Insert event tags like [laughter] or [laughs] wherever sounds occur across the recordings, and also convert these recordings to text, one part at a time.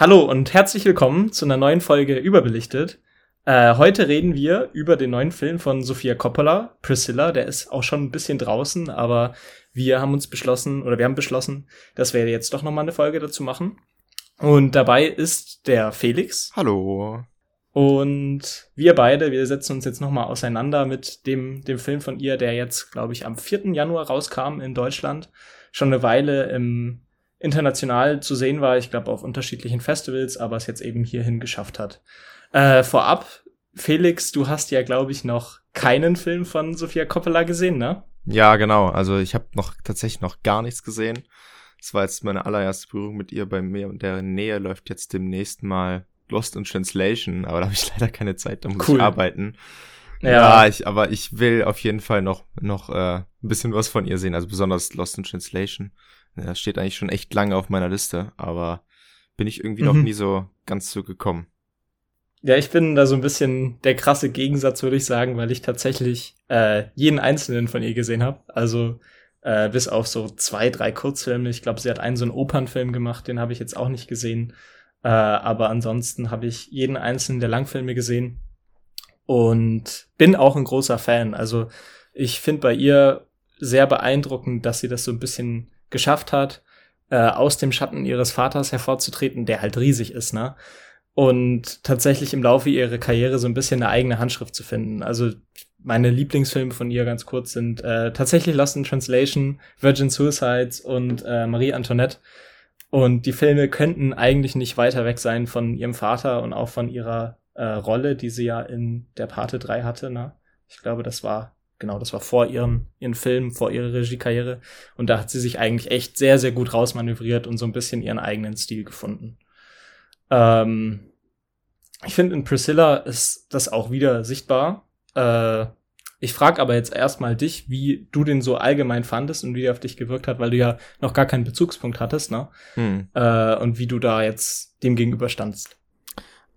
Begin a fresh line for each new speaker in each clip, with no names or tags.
Hallo und herzlich willkommen zu einer neuen Folge Überbelichtet. Äh, heute reden wir über den neuen Film von Sofia Coppola, Priscilla. Der ist auch schon ein bisschen draußen, aber wir haben uns beschlossen, oder wir haben beschlossen, dass wir jetzt doch noch mal eine Folge dazu machen. Und dabei ist der Felix.
Hallo.
Und wir beide, wir setzen uns jetzt noch mal auseinander mit dem, dem Film von ihr, der jetzt, glaube ich, am 4. Januar rauskam in Deutschland. Schon eine Weile im international zu sehen war, ich glaube auf unterschiedlichen Festivals, aber es jetzt eben hierhin geschafft hat. Äh, vorab, Felix, du hast ja, glaube ich, noch keinen Film von Sofia Coppola gesehen, ne?
Ja, genau. Also ich habe noch tatsächlich noch gar nichts gesehen. Das war jetzt meine allererste Berührung mit ihr bei mir und der Nähe läuft jetzt demnächst mal Lost in Translation, aber da habe ich [laughs] leider keine Zeit, da muss cool. ich arbeiten. Ja, ja ich, aber ich will auf jeden Fall noch, noch äh, ein bisschen was von ihr sehen, also besonders Lost in Translation. Das steht eigentlich schon echt lange auf meiner Liste, aber bin ich irgendwie mhm. noch nie so ganz so gekommen.
Ja, ich bin da so ein bisschen der krasse Gegensatz, würde ich sagen, weil ich tatsächlich äh, jeden einzelnen von ihr gesehen habe. Also äh, bis auf so zwei, drei Kurzfilme. Ich glaube, sie hat einen so einen Opernfilm gemacht, den habe ich jetzt auch nicht gesehen. Äh, aber ansonsten habe ich jeden einzelnen der Langfilme gesehen und bin auch ein großer Fan. Also ich finde bei ihr sehr beeindruckend, dass sie das so ein bisschen geschafft hat, äh, aus dem Schatten ihres Vaters hervorzutreten, der halt riesig ist, ne? Und tatsächlich im Laufe ihrer Karriere so ein bisschen eine eigene Handschrift zu finden. Also meine Lieblingsfilme von ihr ganz kurz sind äh, tatsächlich Lost in Translation, Virgin Suicides und äh, Marie Antoinette. Und die Filme könnten eigentlich nicht weiter weg sein von ihrem Vater und auch von ihrer äh, Rolle, die sie ja in der Pate 3 hatte. Ne? Ich glaube, das war genau, das war vor ihrem, ihren Film, vor ihrer Regiekarriere. Und da hat sie sich eigentlich echt sehr, sehr gut rausmanövriert und so ein bisschen ihren eigenen Stil gefunden. Ähm, ich finde, in Priscilla ist das auch wieder sichtbar. Äh, ich frage aber jetzt erstmal dich, wie du den so allgemein fandest und wie der auf dich gewirkt hat, weil du ja noch gar keinen Bezugspunkt hattest, ne? Hm. Äh, und wie du da jetzt dem gegenüber standst.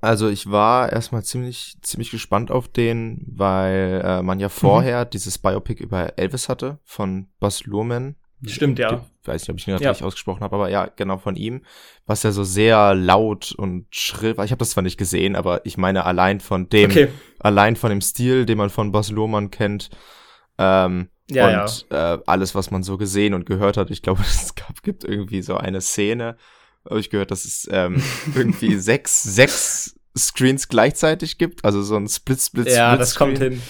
Also ich war erstmal ziemlich, ziemlich gespannt auf den, weil äh, man ja vorher mhm. dieses Biopic über Elvis hatte von Buzz Luhrmann.
Stimmt, ja.
Ich weiß nicht, ob ich ihn gerade ja. richtig ausgesprochen habe, aber ja, genau von ihm. Was ja so sehr laut und schrill war. Ich habe das zwar nicht gesehen, aber ich meine allein von dem, okay. allein von dem Stil, den man von Buzz Luhrmann kennt, ähm, ja, und ja. Äh, alles, was man so gesehen und gehört hat. Ich glaube, [laughs] es gab, gibt irgendwie so eine Szene, habe ich gehört, dass es ähm, [laughs] irgendwie sechs, sechs Screens gleichzeitig gibt, also so ein Split, Split,
Split. Ja, das kommt hin.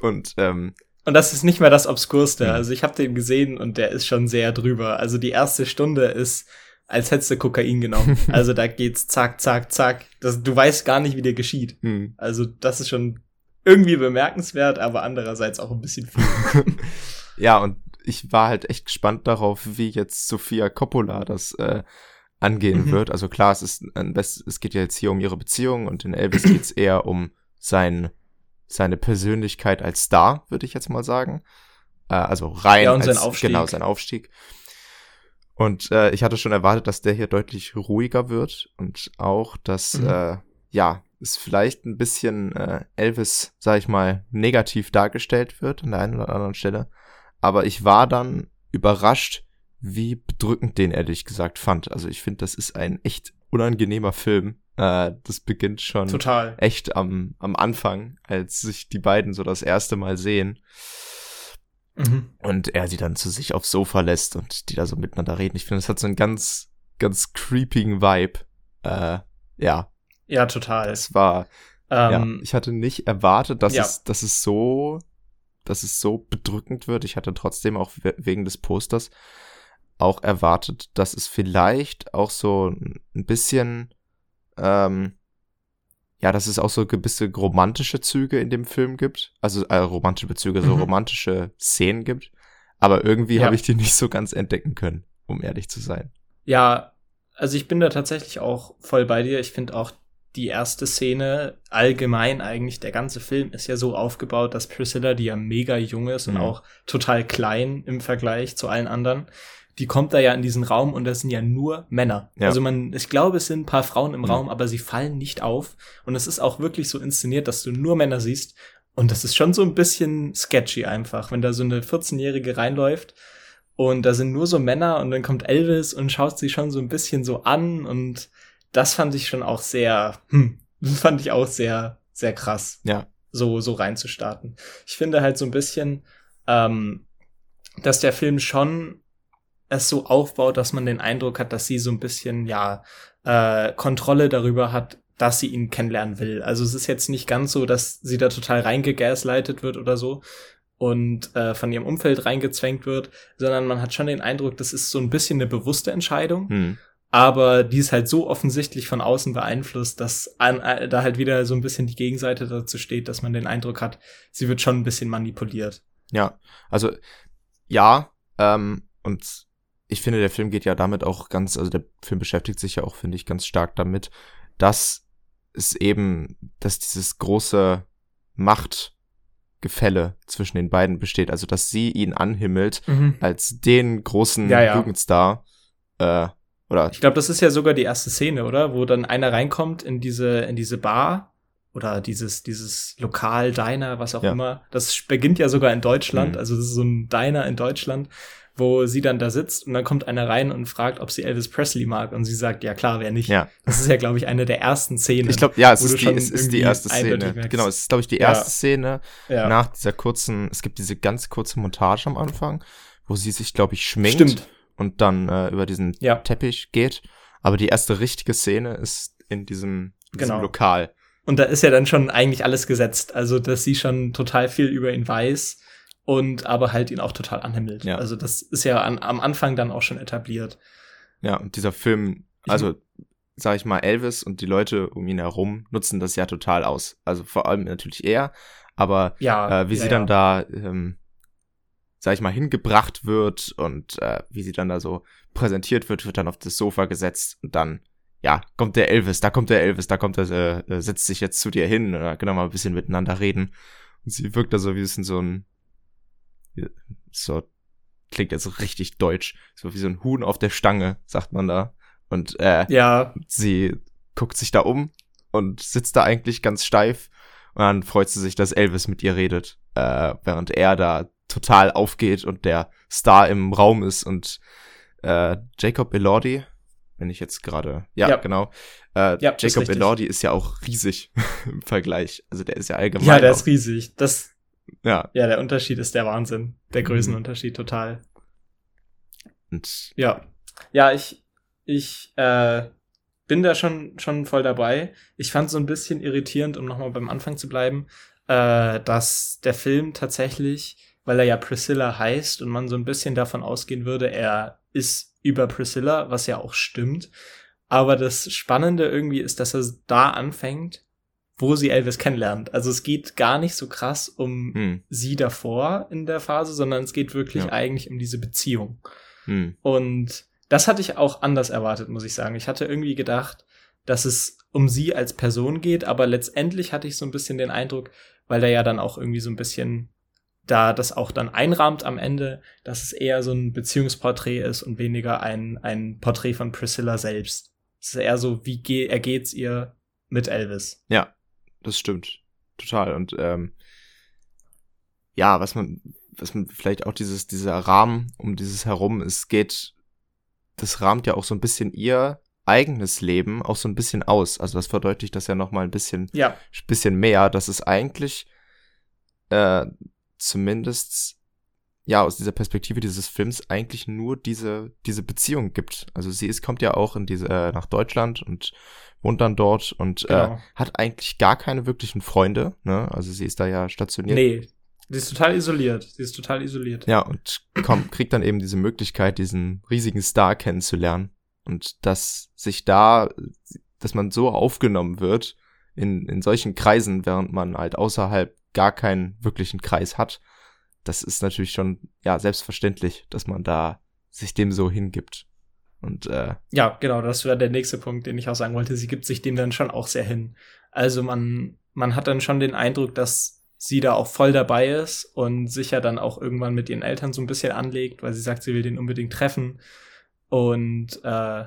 Und ähm,
und das ist nicht mehr das Obskurste. Mhm. Also ich habe den gesehen und der ist schon sehr drüber. Also die erste Stunde ist, als hättest du Kokain genommen. [laughs] also da geht's zack, zack, zack. Das, du weißt gar nicht, wie dir geschieht. Mhm. Also das ist schon irgendwie bemerkenswert, aber andererseits auch ein bisschen viel. [laughs]
ja, und ich war halt echt gespannt darauf, wie jetzt Sophia Coppola das äh, angehen mhm. wird. Also klar, es ist ein Best, es geht ja jetzt hier um ihre Beziehung und in Elvis geht es [clears throat] eher um sein, seine Persönlichkeit als Star, würde ich jetzt mal sagen. Äh, also rein
ja, und
als,
sein Aufstieg.
genau sein Aufstieg. Und äh, ich hatte schon erwartet, dass der hier deutlich ruhiger wird und auch, dass mhm. äh, ja es vielleicht ein bisschen äh, Elvis, sag ich mal, negativ dargestellt wird an der einen oder anderen Stelle. Aber ich war dann überrascht, wie bedrückend den ehrlich gesagt fand. Also ich finde, das ist ein echt unangenehmer Film. Äh, das beginnt schon
Total.
echt am, am Anfang, als sich die beiden so das erste Mal sehen. Mhm. Und er sie dann zu sich aufs Sofa lässt und die da so miteinander reden. Ich finde, das hat so einen ganz, ganz creepigen Vibe. Äh, ja.
Ja, total.
Es war, ähm, ja, ich hatte nicht erwartet, dass ja. es, dass es so, dass es so bedrückend wird. Ich hatte trotzdem auch wegen des Posters auch erwartet, dass es vielleicht auch so ein bisschen, ähm, ja, dass es auch so gewisse romantische Züge in dem Film gibt. Also äh, romantische Bezüge, mhm. so romantische Szenen gibt. Aber irgendwie ja. habe ich die nicht so ganz entdecken können, um ehrlich zu sein.
Ja, also ich bin da tatsächlich auch voll bei dir. Ich finde auch die erste Szene, allgemein eigentlich, der ganze Film ist ja so aufgebaut, dass Priscilla, die ja mega jung ist mhm. und auch total klein im Vergleich zu allen anderen, die kommt da ja in diesen Raum und das sind ja nur Männer. Ja. Also man, ich glaube, es sind ein paar Frauen im mhm. Raum, aber sie fallen nicht auf. Und es ist auch wirklich so inszeniert, dass du nur Männer siehst. Und das ist schon so ein bisschen sketchy einfach, wenn da so eine 14-Jährige reinläuft und da sind nur so Männer und dann kommt Elvis und schaut sie schon so ein bisschen so an und das fand ich schon auch sehr, hm, [laughs] fand ich auch sehr, sehr krass.
Ja.
So, so reinzustarten. Ich finde halt so ein bisschen, ähm, dass der Film schon es so aufbaut, dass man den Eindruck hat, dass sie so ein bisschen, ja, äh, Kontrolle darüber hat, dass sie ihn kennenlernen will. Also es ist jetzt nicht ganz so, dass sie da total reingegaslightet wird oder so und äh, von ihrem Umfeld reingezwängt wird, sondern man hat schon den Eindruck, das ist so ein bisschen eine bewusste Entscheidung. Hm. Aber die ist halt so offensichtlich von außen beeinflusst, dass an, äh, da halt wieder so ein bisschen die Gegenseite dazu steht, dass man den Eindruck hat, sie wird schon ein bisschen manipuliert.
Ja, also ja, ähm, und ich finde, der Film geht ja damit auch ganz, also der Film beschäftigt sich ja auch, finde ich, ganz stark damit, dass es eben, dass dieses große Machtgefälle zwischen den beiden besteht. Also, dass sie ihn anhimmelt mhm. als den großen ja, ja. Jugendstar. Äh, oder
ich glaube, das ist ja sogar die erste Szene, oder? Wo dann einer reinkommt in diese, in diese Bar oder dieses, dieses Lokal, Diner, was auch ja. immer. Das beginnt ja sogar in Deutschland. Mhm. Also, das ist so ein Diner in Deutschland wo sie dann da sitzt und dann kommt einer rein und fragt, ob sie Elvis Presley mag und sie sagt, ja klar, wer nicht.
Ja.
Das ist ja, glaube ich, eine der ersten Szenen.
Ich glaube, ja, es ist, die, es ist die erste Szene. Genau, es ist, glaube ich, die erste ja. Szene ja. nach dieser kurzen, es gibt diese ganz kurze Montage am Anfang, wo sie sich, glaube ich, schminkt Stimmt. und dann äh, über diesen ja. Teppich geht. Aber die erste richtige Szene ist in diesem, in diesem genau. Lokal.
Und da ist ja dann schon eigentlich alles gesetzt. Also, dass sie schon total viel über ihn weiß und aber halt ihn auch total anhimmelt. Ja. Also das ist ja an, am Anfang dann auch schon etabliert.
Ja, und dieser Film, also sag ich mal, Elvis und die Leute um ihn herum nutzen das ja total aus. Also vor allem natürlich er, aber ja, äh, wie ja, sie dann da, ähm, sag ich mal, hingebracht wird und äh, wie sie dann da so präsentiert wird, wird dann auf das Sofa gesetzt und dann, ja, kommt der Elvis, da kommt der Elvis, da kommt er, äh, äh setzt sich jetzt zu dir hin oder können wir mal ein bisschen miteinander reden. Und sie wirkt da so wie es in so ein so klingt jetzt richtig deutsch, so wie so ein Huhn auf der Stange, sagt man da. Und äh,
ja.
sie guckt sich da um und sitzt da eigentlich ganz steif und dann freut sie sich, dass Elvis mit ihr redet, äh, während er da total aufgeht und der Star im Raum ist und äh, Jacob Elordi, wenn ich jetzt gerade, ja, ja, genau, äh, ja, Jacob Elordi ist ja auch riesig [laughs] im Vergleich, also der ist ja allgemein.
Ja, der ist riesig. Das ja. Ja, der Unterschied ist der Wahnsinn. Der mhm. Größenunterschied total. Und ja. Ja, ich, ich äh, bin da schon, schon voll dabei. Ich fand so ein bisschen irritierend, um nochmal beim Anfang zu bleiben, äh, dass der Film tatsächlich, weil er ja Priscilla heißt und man so ein bisschen davon ausgehen würde, er ist über Priscilla, was ja auch stimmt. Aber das Spannende irgendwie ist, dass er da anfängt wo sie Elvis kennenlernt. Also es geht gar nicht so krass um hm. sie davor in der Phase, sondern es geht wirklich ja. eigentlich um diese Beziehung. Hm. Und das hatte ich auch anders erwartet, muss ich sagen. Ich hatte irgendwie gedacht, dass es um sie als Person geht, aber letztendlich hatte ich so ein bisschen den Eindruck, weil da ja dann auch irgendwie so ein bisschen da das auch dann einrahmt am Ende, dass es eher so ein Beziehungsporträt ist und weniger ein, ein Porträt von Priscilla selbst. Es ist eher so, wie ge ergeht's ihr mit Elvis?
Ja, das stimmt. Total. Und ähm, ja, was man, was man vielleicht auch dieses, dieser Rahmen um dieses herum, es geht, das rahmt ja auch so ein bisschen ihr eigenes Leben auch so ein bisschen aus. Also das verdeutlicht das ja noch mal ein bisschen,
ja.
bisschen mehr, dass es eigentlich äh, zumindest ja aus dieser Perspektive dieses Films eigentlich nur diese diese Beziehung gibt. Also sie ist kommt ja auch in diese äh, nach Deutschland und wohnt dann dort und äh, genau. äh, hat eigentlich gar keine wirklichen Freunde. Ne? Also sie ist da ja stationiert.
Nee, sie ist total isoliert. Sie ist total isoliert.
Ja und kommt kriegt dann eben diese Möglichkeit, diesen riesigen Star kennenzulernen und dass sich da, dass man so aufgenommen wird in in solchen Kreisen, während man halt außerhalb gar keinen wirklichen Kreis hat das ist natürlich schon, ja, selbstverständlich, dass man da sich dem so hingibt. Und äh,
ja, genau, das wäre der nächste Punkt, den ich auch sagen wollte. Sie gibt sich dem dann schon auch sehr hin. Also man, man hat dann schon den Eindruck, dass sie da auch voll dabei ist und sicher dann auch irgendwann mit ihren Eltern so ein bisschen anlegt, weil sie sagt, sie will den unbedingt treffen. Und äh,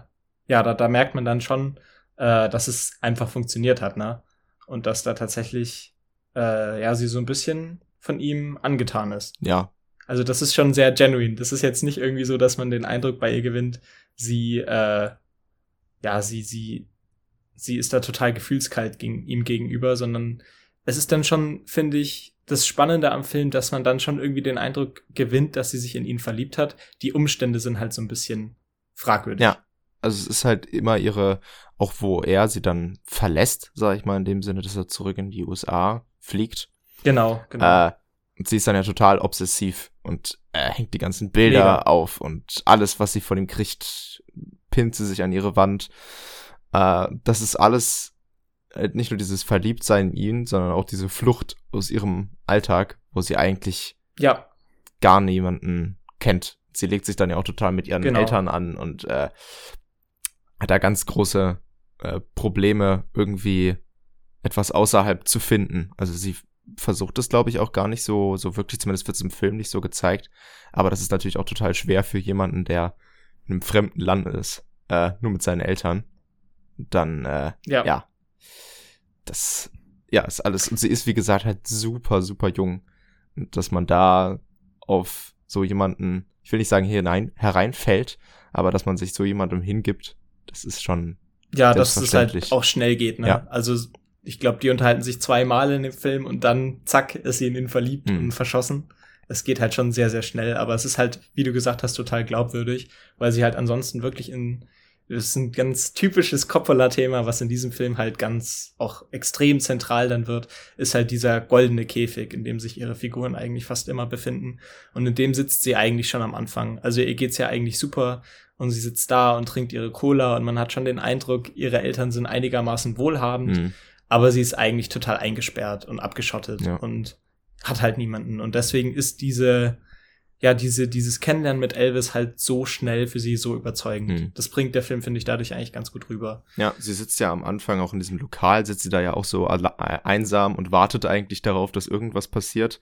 ja, da, da merkt man dann schon, äh, dass es einfach funktioniert hat, ne? Und dass da tatsächlich äh, ja sie so ein bisschen von ihm angetan ist.
Ja.
Also das ist schon sehr genuine. Das ist jetzt nicht irgendwie so, dass man den Eindruck bei ihr gewinnt, sie, äh, ja, sie, sie sie ist da total gefühlskalt gegen, ihm gegenüber, sondern es ist dann schon, finde ich, das Spannende am Film, dass man dann schon irgendwie den Eindruck gewinnt, dass sie sich in ihn verliebt hat. Die Umstände sind halt so ein bisschen fragwürdig.
Ja, also es ist halt immer ihre, auch wo er sie dann verlässt, sage ich mal, in dem Sinne, dass er zurück in die USA fliegt.
Genau, genau.
Äh, und sie ist dann ja total obsessiv und er hängt die ganzen Bilder Mega. auf und alles, was sie von ihm kriegt, pinnt sie sich an ihre Wand. Äh, das ist alles äh, nicht nur dieses Verliebtsein in ihn, sondern auch diese Flucht aus ihrem Alltag, wo sie eigentlich
ja.
gar niemanden kennt. Sie legt sich dann ja auch total mit ihren genau. Eltern an und äh, hat da ganz große äh, Probleme, irgendwie etwas außerhalb zu finden. Also sie versucht es, glaube ich, auch gar nicht so, so wirklich, zumindest wird es im Film nicht so gezeigt. Aber das ist natürlich auch total schwer für jemanden, der in einem fremden Land ist, äh, nur mit seinen Eltern. Dann, äh, ja. ja. Das, ja, ist alles. Und sie ist, wie gesagt, halt super, super jung. Und dass man da auf so jemanden, ich will nicht sagen hier nein, hereinfällt, aber dass man sich so jemandem hingibt, das ist schon.
Ja, dass es halt auch schnell geht, ne? Ja. Also ich glaube, die unterhalten sich zweimal in dem Film und dann zack, ist sie in ihn verliebt mhm. und verschossen. Es geht halt schon sehr, sehr schnell, aber es ist halt, wie du gesagt hast, total glaubwürdig, weil sie halt ansonsten wirklich in, das ist ein ganz typisches Coppola-Thema, was in diesem Film halt ganz auch extrem zentral dann wird, ist halt dieser goldene Käfig, in dem sich ihre Figuren eigentlich fast immer befinden. Und in dem sitzt sie eigentlich schon am Anfang. Also ihr geht's ja eigentlich super und sie sitzt da und trinkt ihre Cola und man hat schon den Eindruck, ihre Eltern sind einigermaßen wohlhabend. Mhm aber sie ist eigentlich total eingesperrt und abgeschottet ja. und hat halt niemanden. Und deswegen ist diese, ja, diese, dieses Kennenlernen mit Elvis halt so schnell für sie so überzeugend. Mhm. Das bringt der Film, finde ich, dadurch eigentlich ganz gut rüber.
Ja, sie sitzt ja am Anfang auch in diesem Lokal, sitzt sie da ja auch so einsam und wartet eigentlich darauf, dass irgendwas passiert.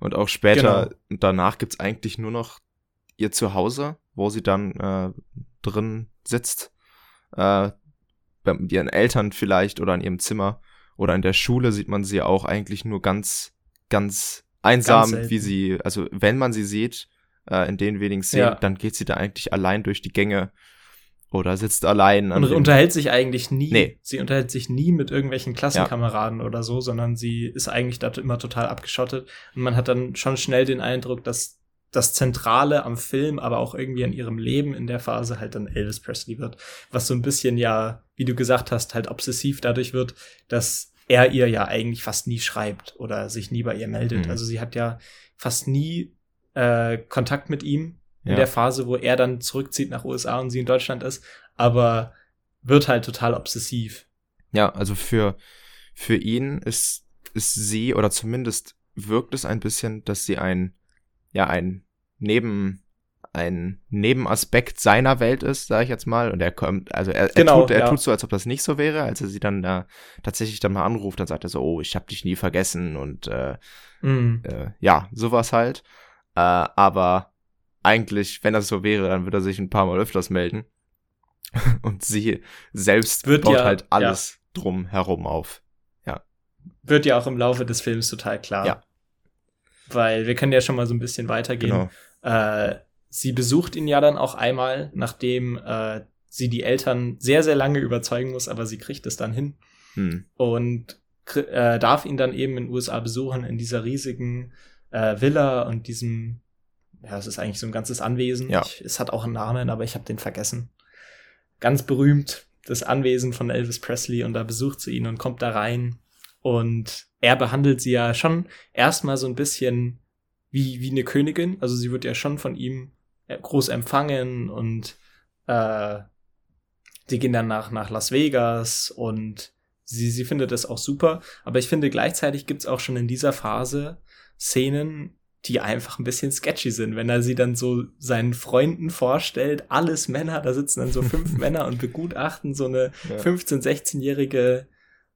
Und auch später genau. und danach gibt's eigentlich nur noch ihr Zuhause, wo sie dann äh, drin sitzt. Äh, mit ihren Eltern vielleicht oder in ihrem Zimmer oder in der Schule sieht man sie auch eigentlich nur ganz, ganz einsam, ganz wie sie, also wenn man sie sieht, äh, in den wenigen Szenen, ja. dann geht sie da eigentlich allein durch die Gänge oder sitzt allein.
Und unterhält sich eigentlich nie. Nee. Sie unterhält sich nie mit irgendwelchen Klassenkameraden ja. oder so, sondern sie ist eigentlich da immer total abgeschottet. Und man hat dann schon schnell den Eindruck, dass das Zentrale am Film, aber auch irgendwie an ihrem Leben in der Phase halt dann Elvis Presley wird. Was so ein bisschen ja, wie du gesagt hast, halt obsessiv dadurch wird, dass er ihr ja eigentlich fast nie schreibt oder sich nie bei ihr meldet. Mhm. Also sie hat ja fast nie äh, Kontakt mit ihm in ja. der Phase, wo er dann zurückzieht nach USA und sie in Deutschland ist, aber wird halt total obsessiv.
Ja, also für, für ihn ist, ist sie, oder zumindest wirkt es ein bisschen, dass sie ein ja ein Neben ein Nebenaspekt seiner Welt ist, sage ich jetzt mal. Und er kommt, also er, genau, er, tut, er ja. tut so, als ob das nicht so wäre, als er sie dann äh, tatsächlich dann mal anruft, dann sagt er so, oh, ich hab dich nie vergessen und äh, mm. äh, ja, sowas halt. Äh, aber eigentlich, wenn das so wäre, dann würde er sich ein paar Mal öfters melden. [laughs] und sie selbst Wird baut ja, halt alles ja. drum herum auf. Ja.
Wird ja auch im Laufe des Films total klar. Ja weil wir können ja schon mal so ein bisschen weitergehen. Genau. Äh, sie besucht ihn ja dann auch einmal, nachdem äh, sie die Eltern sehr, sehr lange überzeugen muss, aber sie kriegt es dann hin. Hm. Und äh, darf ihn dann eben in den USA besuchen, in dieser riesigen äh, Villa und diesem, ja, es ist eigentlich so ein ganzes Anwesen. Ja. Ich, es hat auch einen Namen, aber ich habe den vergessen. Ganz berühmt, das Anwesen von Elvis Presley und da besucht sie ihn und kommt da rein und er behandelt sie ja schon erstmal so ein bisschen wie, wie eine Königin. Also sie wird ja schon von ihm äh, groß empfangen und äh, sie gehen dann nach, nach Las Vegas und sie, sie findet das auch super. Aber ich finde, gleichzeitig gibt's auch schon in dieser Phase Szenen, die einfach ein bisschen sketchy sind, wenn er sie dann so seinen Freunden vorstellt, alles Männer, da sitzen dann so fünf [laughs] Männer und begutachten so eine ja. 15-, 16-jährige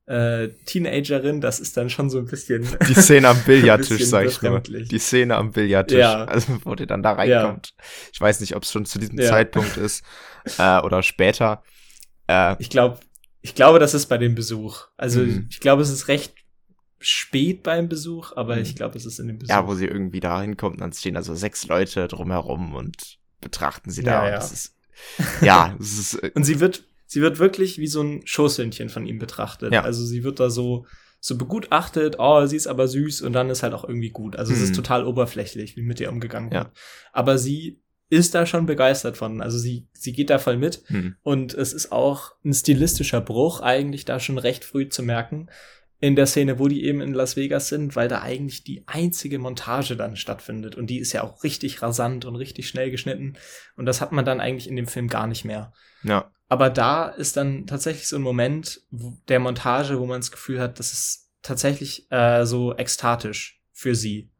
äh, Teenagerin, das ist dann schon so ein bisschen.
Die Szene am [laughs] Billardtisch, sag ich nur. Die Szene am Billardtisch, ja. also wo die dann da reinkommt. Ja. Ich weiß nicht, ob es schon zu diesem ja. Zeitpunkt ist [laughs] äh, oder später.
Äh, ich glaube, ich glaube, das ist bei dem Besuch. Also mhm. ich glaube, es ist recht spät beim Besuch, aber mhm. ich glaube, es ist in dem Besuch.
Ja, wo sie irgendwie da hinkommt, dann stehen da so sechs Leute drumherum und betrachten sie da. Ja, ja. Das ist, [laughs] ja, es ist,
äh, und sie wird sie wird wirklich wie so ein Schoßhündchen von ihm betrachtet. Ja. Also sie wird da so, so begutachtet, oh, sie ist aber süß und dann ist halt auch irgendwie gut. Also mhm. es ist mhm. total oberflächlich, wie mit ihr umgegangen ja. wird. Aber sie ist da schon begeistert von. Also sie, sie geht da voll mit. Mhm. Und es ist auch ein stilistischer Bruch, eigentlich da schon recht früh zu merken, in der Szene, wo die eben in Las Vegas sind, weil da eigentlich die einzige Montage dann stattfindet. Und die ist ja auch richtig rasant und richtig schnell geschnitten. Und das hat man dann eigentlich in dem Film gar nicht mehr.
Ja.
Aber da ist dann tatsächlich so ein Moment der Montage, wo man das Gefühl hat, das ist tatsächlich äh, so ekstatisch für sie.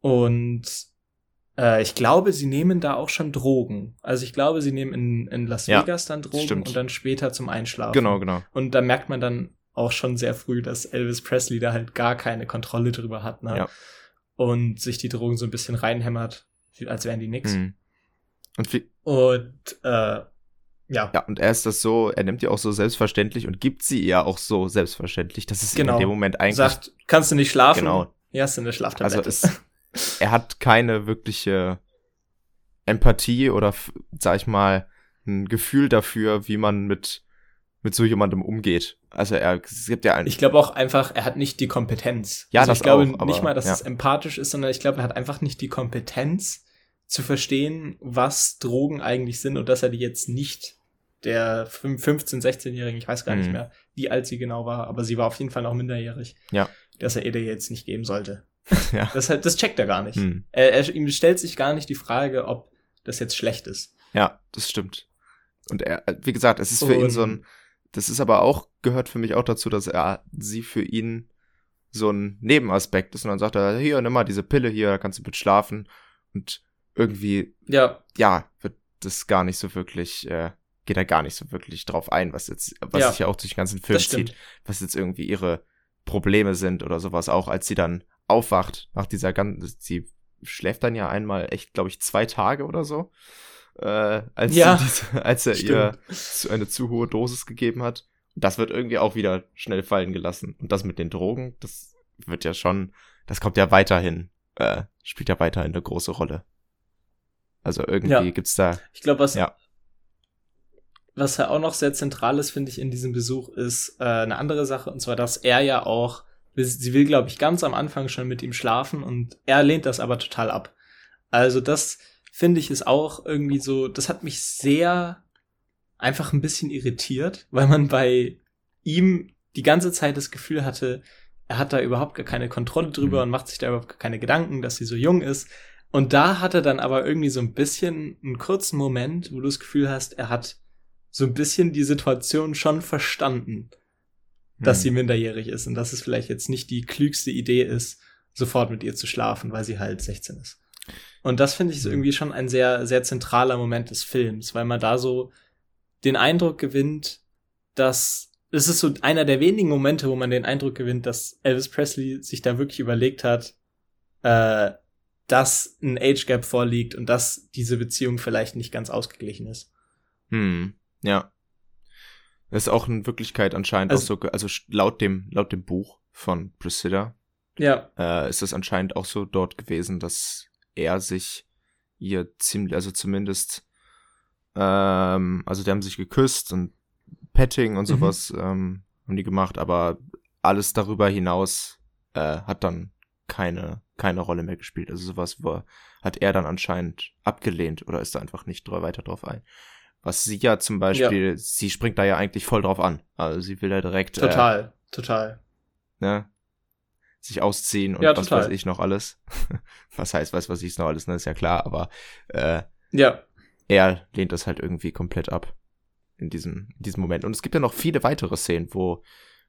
Und äh, ich glaube, sie nehmen da auch schon Drogen. Also ich glaube, sie nehmen in, in Las Vegas ja, dann Drogen stimmt. und dann später zum Einschlafen.
Genau, genau.
Und da merkt man dann auch schon sehr früh, dass Elvis Presley da halt gar keine Kontrolle drüber hat, ne? Ja. Und sich die Drogen so ein bisschen reinhämmert, als wären die nix. Mhm.
Und,
und äh, ja.
Ja, und er ist das so, er nimmt die auch so selbstverständlich und gibt sie ihr auch so selbstverständlich, dass es genau. in dem Moment eigentlich. Sagt,
kannst du nicht schlafen? Genau. Ja, ist eine Schlaftablette.
Also es, er hat keine wirkliche Empathie oder, sag ich mal, ein Gefühl dafür, wie man mit mit so jemandem umgeht. Also er es gibt ja einen.
Ich glaube auch einfach, er hat nicht die Kompetenz.
Ja,
also
das
ich glaube
auch,
nicht mal, dass ja. es empathisch ist, sondern ich glaube, er hat einfach nicht die Kompetenz zu verstehen, was Drogen eigentlich sind und dass er die jetzt nicht der 15, 16-Jährigen, ich weiß gar mhm. nicht mehr, wie alt sie genau war, aber sie war auf jeden Fall noch minderjährig.
Ja.
Dass er ihr jetzt nicht geben sollte. [laughs]
ja.
Das, halt, das checkt er gar nicht. Mhm. Er, er, ihm stellt sich gar nicht die Frage, ob das jetzt schlecht ist.
Ja, das stimmt. Und er, wie gesagt, es ist für und ihn so ein, das ist aber auch, gehört für mich auch dazu, dass er sie für ihn so ein Nebenaspekt ist. Und dann sagt er, hier, nimm mal diese Pille hier, da kannst du mit schlafen. Und irgendwie,
ja,
ja wird das gar nicht so wirklich, äh, geht er gar nicht so wirklich drauf ein, was jetzt, was ja, sich ja auch durch den ganzen Film zieht, was jetzt irgendwie ihre Probleme sind oder sowas, auch als sie dann aufwacht nach dieser ganzen, sie schläft dann ja einmal echt, glaube ich, zwei Tage oder so äh, als, ja, diese, als er stimmt. ihr eine zu hohe Dosis gegeben hat. Das wird irgendwie auch wieder schnell fallen gelassen. Und das mit den Drogen, das wird ja schon, das kommt ja weiterhin, äh, spielt ja weiterhin eine große Rolle. Also irgendwie ja. gibt's da.
Ich glaube, was, ja. was ja auch noch sehr zentral ist, finde ich, in diesem Besuch, ist äh, eine andere Sache. Und zwar, dass er ja auch, sie will, glaube ich, ganz am Anfang schon mit ihm schlafen und er lehnt das aber total ab. Also das, finde ich es auch irgendwie so, das hat mich sehr einfach ein bisschen irritiert, weil man bei ihm die ganze Zeit das Gefühl hatte, er hat da überhaupt gar keine Kontrolle drüber mhm. und macht sich da überhaupt gar keine Gedanken, dass sie so jung ist. Und da hat er dann aber irgendwie so ein bisschen einen kurzen Moment, wo du das Gefühl hast, er hat so ein bisschen die Situation schon verstanden, dass mhm. sie minderjährig ist und dass es vielleicht jetzt nicht die klügste Idee ist, sofort mit ihr zu schlafen, weil sie halt 16 ist. Und das finde ich so mhm. irgendwie schon ein sehr, sehr zentraler Moment des Films, weil man da so den Eindruck gewinnt, dass es ist so einer der wenigen Momente, wo man den Eindruck gewinnt, dass Elvis Presley sich da wirklich überlegt hat, äh, dass ein Age Gap vorliegt und dass diese Beziehung vielleicht nicht ganz ausgeglichen ist.
Hm, ja. Das ist auch in Wirklichkeit anscheinend also, auch so, also laut dem, laut dem Buch von Priscilla,
ja.
äh, ist es anscheinend auch so dort gewesen, dass er sich ihr ziemlich, also zumindest, ähm, also die haben sich geküsst und Petting und mhm. sowas mhm. ähm, haben die gemacht, aber alles darüber hinaus äh, hat dann keine, keine Rolle mehr gespielt. Also sowas war, hat er dann anscheinend abgelehnt oder ist da einfach nicht weiter drauf ein. Was sie ja zum Beispiel, ja. sie springt da ja eigentlich voll drauf an. Also sie will da direkt.
Total, äh, total.
Ne? sich ausziehen und ja, was weiß ich noch alles. [laughs] was heißt, weiß was ich noch alles, ne, ist ja klar, aber äh,
ja.
er lehnt das halt irgendwie komplett ab in diesem, in diesem Moment. Und es gibt ja noch viele weitere Szenen, wo,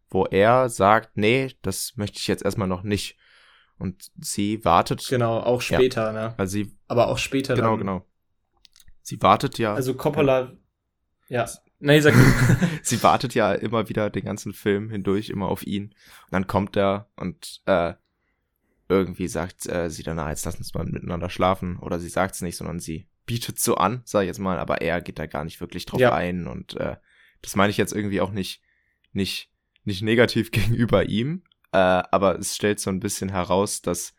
wo er sagt, nee, das möchte ich jetzt erstmal noch nicht. Und sie wartet.
Genau, auch später,
ja,
ne?
Also sie,
aber auch später.
Genau, dann. genau. Sie wartet ja.
Also Coppola, ja. ja. Nee, sag [laughs]
Sie wartet ja immer wieder den ganzen Film hindurch immer auf ihn. Und dann kommt er und äh, irgendwie sagt äh, sie danach, jetzt lass uns mal miteinander schlafen. Oder sie sagt es nicht, sondern sie bietet so an, sag ich jetzt mal, aber er geht da gar nicht wirklich drauf ja. ein. Und äh, das meine ich jetzt irgendwie auch nicht, nicht, nicht negativ [laughs] gegenüber ihm. Äh, aber es stellt so ein bisschen heraus, dass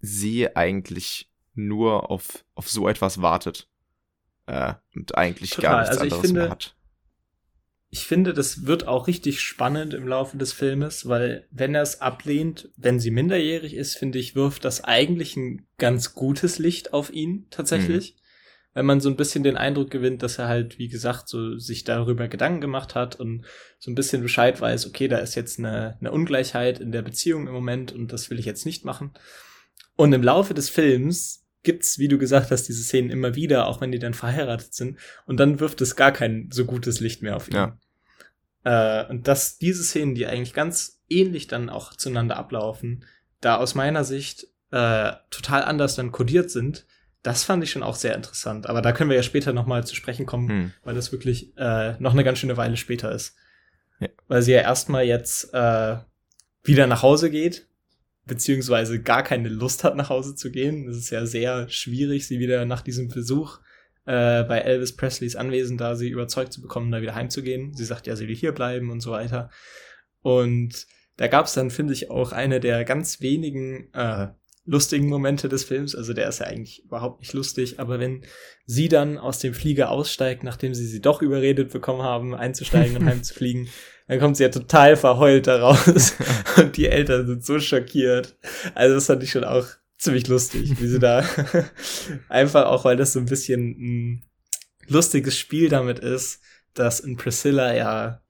sie eigentlich nur auf, auf so etwas wartet äh, und eigentlich Total. gar nichts also anderes finde, mehr hat.
Ich finde, das wird auch richtig spannend im Laufe des Filmes, weil wenn er es ablehnt, wenn sie minderjährig ist, finde ich, wirft das eigentlich ein ganz gutes Licht auf ihn tatsächlich. Mhm. Wenn man so ein bisschen den Eindruck gewinnt, dass er halt, wie gesagt, so sich darüber Gedanken gemacht hat und so ein bisschen Bescheid weiß, okay, da ist jetzt eine, eine Ungleichheit in der Beziehung im Moment und das will ich jetzt nicht machen. Und im Laufe des Films gibt's, wie du gesagt hast, diese Szenen immer wieder, auch wenn die dann verheiratet sind. Und dann wirft es gar kein so gutes Licht mehr auf ihn. Ja. Äh, und dass diese Szenen, die eigentlich ganz ähnlich dann auch zueinander ablaufen, da aus meiner Sicht äh, total anders dann kodiert sind, das fand ich schon auch sehr interessant. Aber da können wir ja später noch mal zu sprechen kommen, hm. weil das wirklich äh, noch eine ganz schöne Weile später ist. Ja. Weil sie ja erstmal jetzt äh, wieder nach Hause geht beziehungsweise gar keine Lust hat, nach Hause zu gehen. Es ist ja sehr schwierig, sie wieder nach diesem Besuch äh, bei Elvis Presleys Anwesen da sie überzeugt zu bekommen, da wieder heimzugehen. Sie sagt ja, sie will hier bleiben und so weiter. Und da gab es dann, finde ich, auch eine der ganz wenigen äh, lustigen Momente des Films. Also der ist ja eigentlich überhaupt nicht lustig, aber wenn sie dann aus dem Flieger aussteigt, nachdem sie sie doch überredet bekommen haben, einzusteigen und [laughs] heimzufliegen, dann kommt sie ja total verheult da raus [laughs] und die Eltern sind so schockiert. Also das fand ich schon auch ziemlich lustig, wie sie da [laughs] einfach auch, weil das so ein bisschen ein lustiges Spiel damit ist, dass in Priscilla ja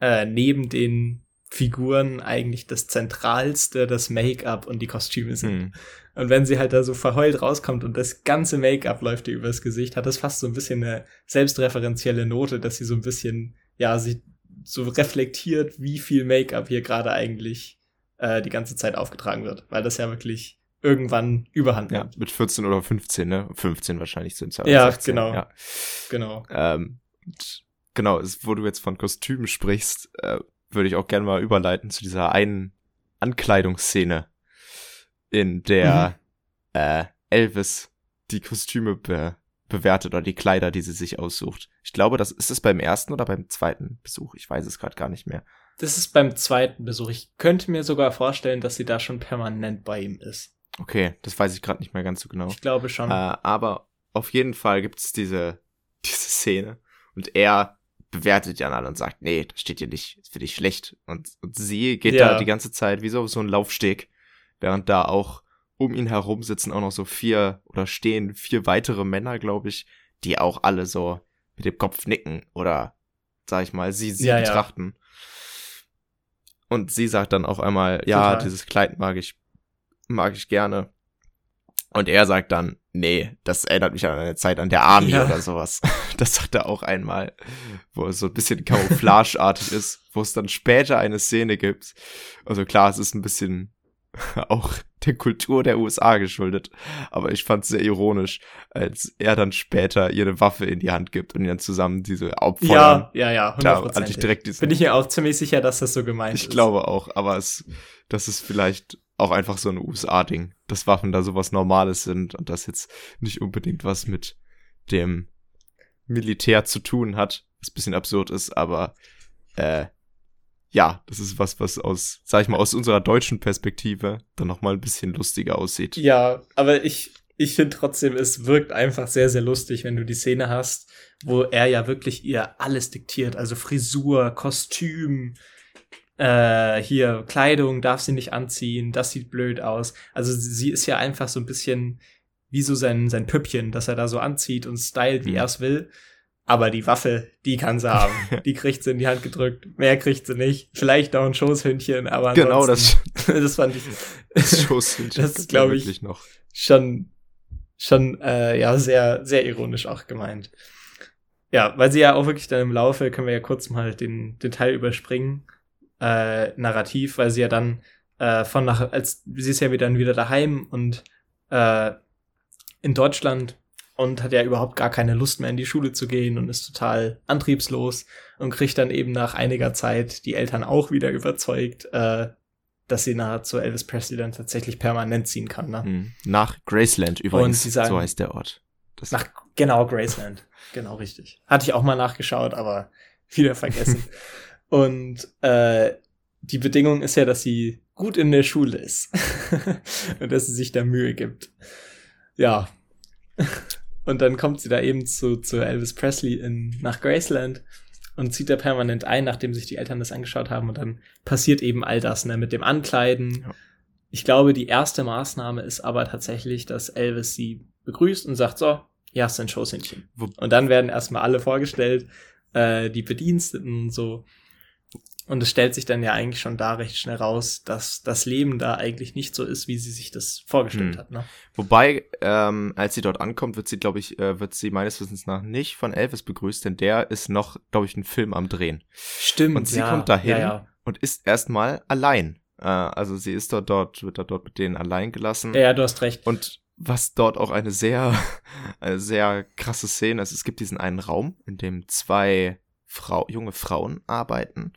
äh, neben den Figuren eigentlich das Zentralste das Make-up und die Kostüme sind. Mhm. Und wenn sie halt da so verheult rauskommt und das ganze Make-up läuft ihr übers Gesicht, hat das fast so ein bisschen eine selbstreferenzielle Note, dass sie so ein bisschen, ja, sie so reflektiert, wie viel Make-up hier gerade eigentlich äh, die ganze Zeit aufgetragen wird. Weil das ja wirklich irgendwann überhand
nimmt. Ja, mit 14 oder 15, ne? 15 wahrscheinlich sind es
ja. Ja, 16, genau. Ja. Genau.
Ähm, genau, wo du jetzt von Kostümen sprichst, äh, würde ich auch gerne mal überleiten zu dieser einen Ankleidungsszene, in der mhm. äh, Elvis die Kostüme be bewertet oder die Kleider, die sie sich aussucht. Ich glaube, das ist es beim ersten oder beim zweiten Besuch. Ich weiß es gerade gar nicht mehr.
Das ist beim zweiten Besuch. Ich könnte mir sogar vorstellen, dass sie da schon permanent bei ihm ist.
Okay, das weiß ich gerade nicht mehr ganz so genau.
Ich glaube schon.
Äh, aber auf jeden Fall gibt es diese, diese Szene und er bewertet ja alle und sagt, nee, das steht dir nicht, das finde ich schlecht. Und, und sie geht ja. da die ganze Zeit wie so, so ein Laufsteg, während da auch um ihn herum sitzen auch noch so vier oder stehen vier weitere Männer, glaube ich, die auch alle so mit dem Kopf nicken oder, sag ich mal, sie, sie ja, betrachten. Ja. Und sie sagt dann auch einmal, ja, Total. dieses Kleid mag ich, mag ich gerne. Und er sagt dann, nee, das erinnert mich an eine Zeit an der Army ja. oder sowas. [laughs] Das sagt er auch einmal, wo es so ein bisschen camouflageartig ist, wo es dann später eine Szene gibt. Also klar, es ist ein bisschen [laughs] auch der Kultur der USA geschuldet. Aber ich fand es sehr ironisch, als er dann später ihr eine Waffe in die Hand gibt und dann zusammen diese Opfer.
Ja, ja, ja, hundertprozentig. direkt Bin ich mir auch ziemlich sicher, dass das so gemeint
ich ist. Ich glaube auch, aber es, das ist vielleicht auch einfach so ein USA-Ding, dass Waffen da sowas Normales sind und das jetzt nicht unbedingt was mit dem Militär zu tun hat, was bisschen absurd ist, aber äh, ja, das ist was, was aus, sag ich mal, aus unserer deutschen Perspektive dann nochmal ein bisschen lustiger aussieht.
Ja, aber ich, ich finde trotzdem, es wirkt einfach sehr, sehr lustig, wenn du die Szene hast, wo er ja wirklich ihr alles diktiert, also Frisur, Kostüm, äh, hier Kleidung darf sie nicht anziehen, das sieht blöd aus. Also sie ist ja einfach so ein bisschen wie so sein, sein Püppchen, dass er da so anzieht und stylt, wie mhm. er es will. Aber die Waffe, die kann sie haben. [laughs] die kriegt sie in die Hand gedrückt. Mehr kriegt sie nicht. Vielleicht noch ein Schoßhündchen, aber
Genau, das, [laughs]
das fand ich. [laughs] Das
Schoßhündchen.
das ist, glaube ich, noch. schon, schon, äh, ja, sehr, sehr ironisch auch gemeint. Ja, weil sie ja auch wirklich dann im Laufe, können wir ja kurz mal den, den Teil überspringen, äh, narrativ, weil sie ja dann äh, von nach, als sie ist ja wieder dann wieder daheim und äh, in Deutschland und hat ja überhaupt gar keine Lust mehr in die Schule zu gehen und ist total antriebslos und kriegt dann eben nach einiger Zeit die Eltern auch wieder überzeugt, äh, dass sie nahe zu Elvis Presley dann tatsächlich permanent ziehen kann. Ne? Hm.
Nach Graceland übrigens, sagen, so heißt der Ort.
Das nach, genau, Graceland. genau, richtig. Hatte ich auch mal nachgeschaut, aber wieder vergessen. [laughs] und äh, die Bedingung ist ja, dass sie gut in der Schule ist [laughs] und dass sie sich da Mühe gibt. Ja, Und dann kommt sie da eben zu, zu Elvis Presley in, nach Graceland und zieht da permanent ein, nachdem sich die Eltern das angeschaut haben. Und dann passiert eben all das, ne, mit dem Ankleiden. Ja. Ich glaube, die erste Maßnahme ist aber tatsächlich, dass Elvis sie begrüßt und sagt, so, hier hast du ein Schoßhändchen. Und dann werden erstmal alle vorgestellt, äh, die Bediensteten und so. Und es stellt sich dann ja eigentlich schon da recht schnell raus, dass das Leben da eigentlich nicht so ist, wie sie sich das vorgestellt hm. hat. Ne?
Wobei, ähm, als sie dort ankommt, wird sie, glaube ich, äh, wird sie meines Wissens nach nicht von Elvis begrüßt, denn der ist noch, glaube ich, einen Film am Drehen.
Stimmt.
Und sie ja, kommt dahin ja, ja. und ist erstmal allein. Äh, also sie ist dort, dort, wird dort mit denen allein gelassen.
Ja, du hast recht.
Und was dort auch eine sehr, [laughs] eine sehr krasse Szene ist, es gibt diesen einen Raum, in dem zwei Frau, junge Frauen arbeiten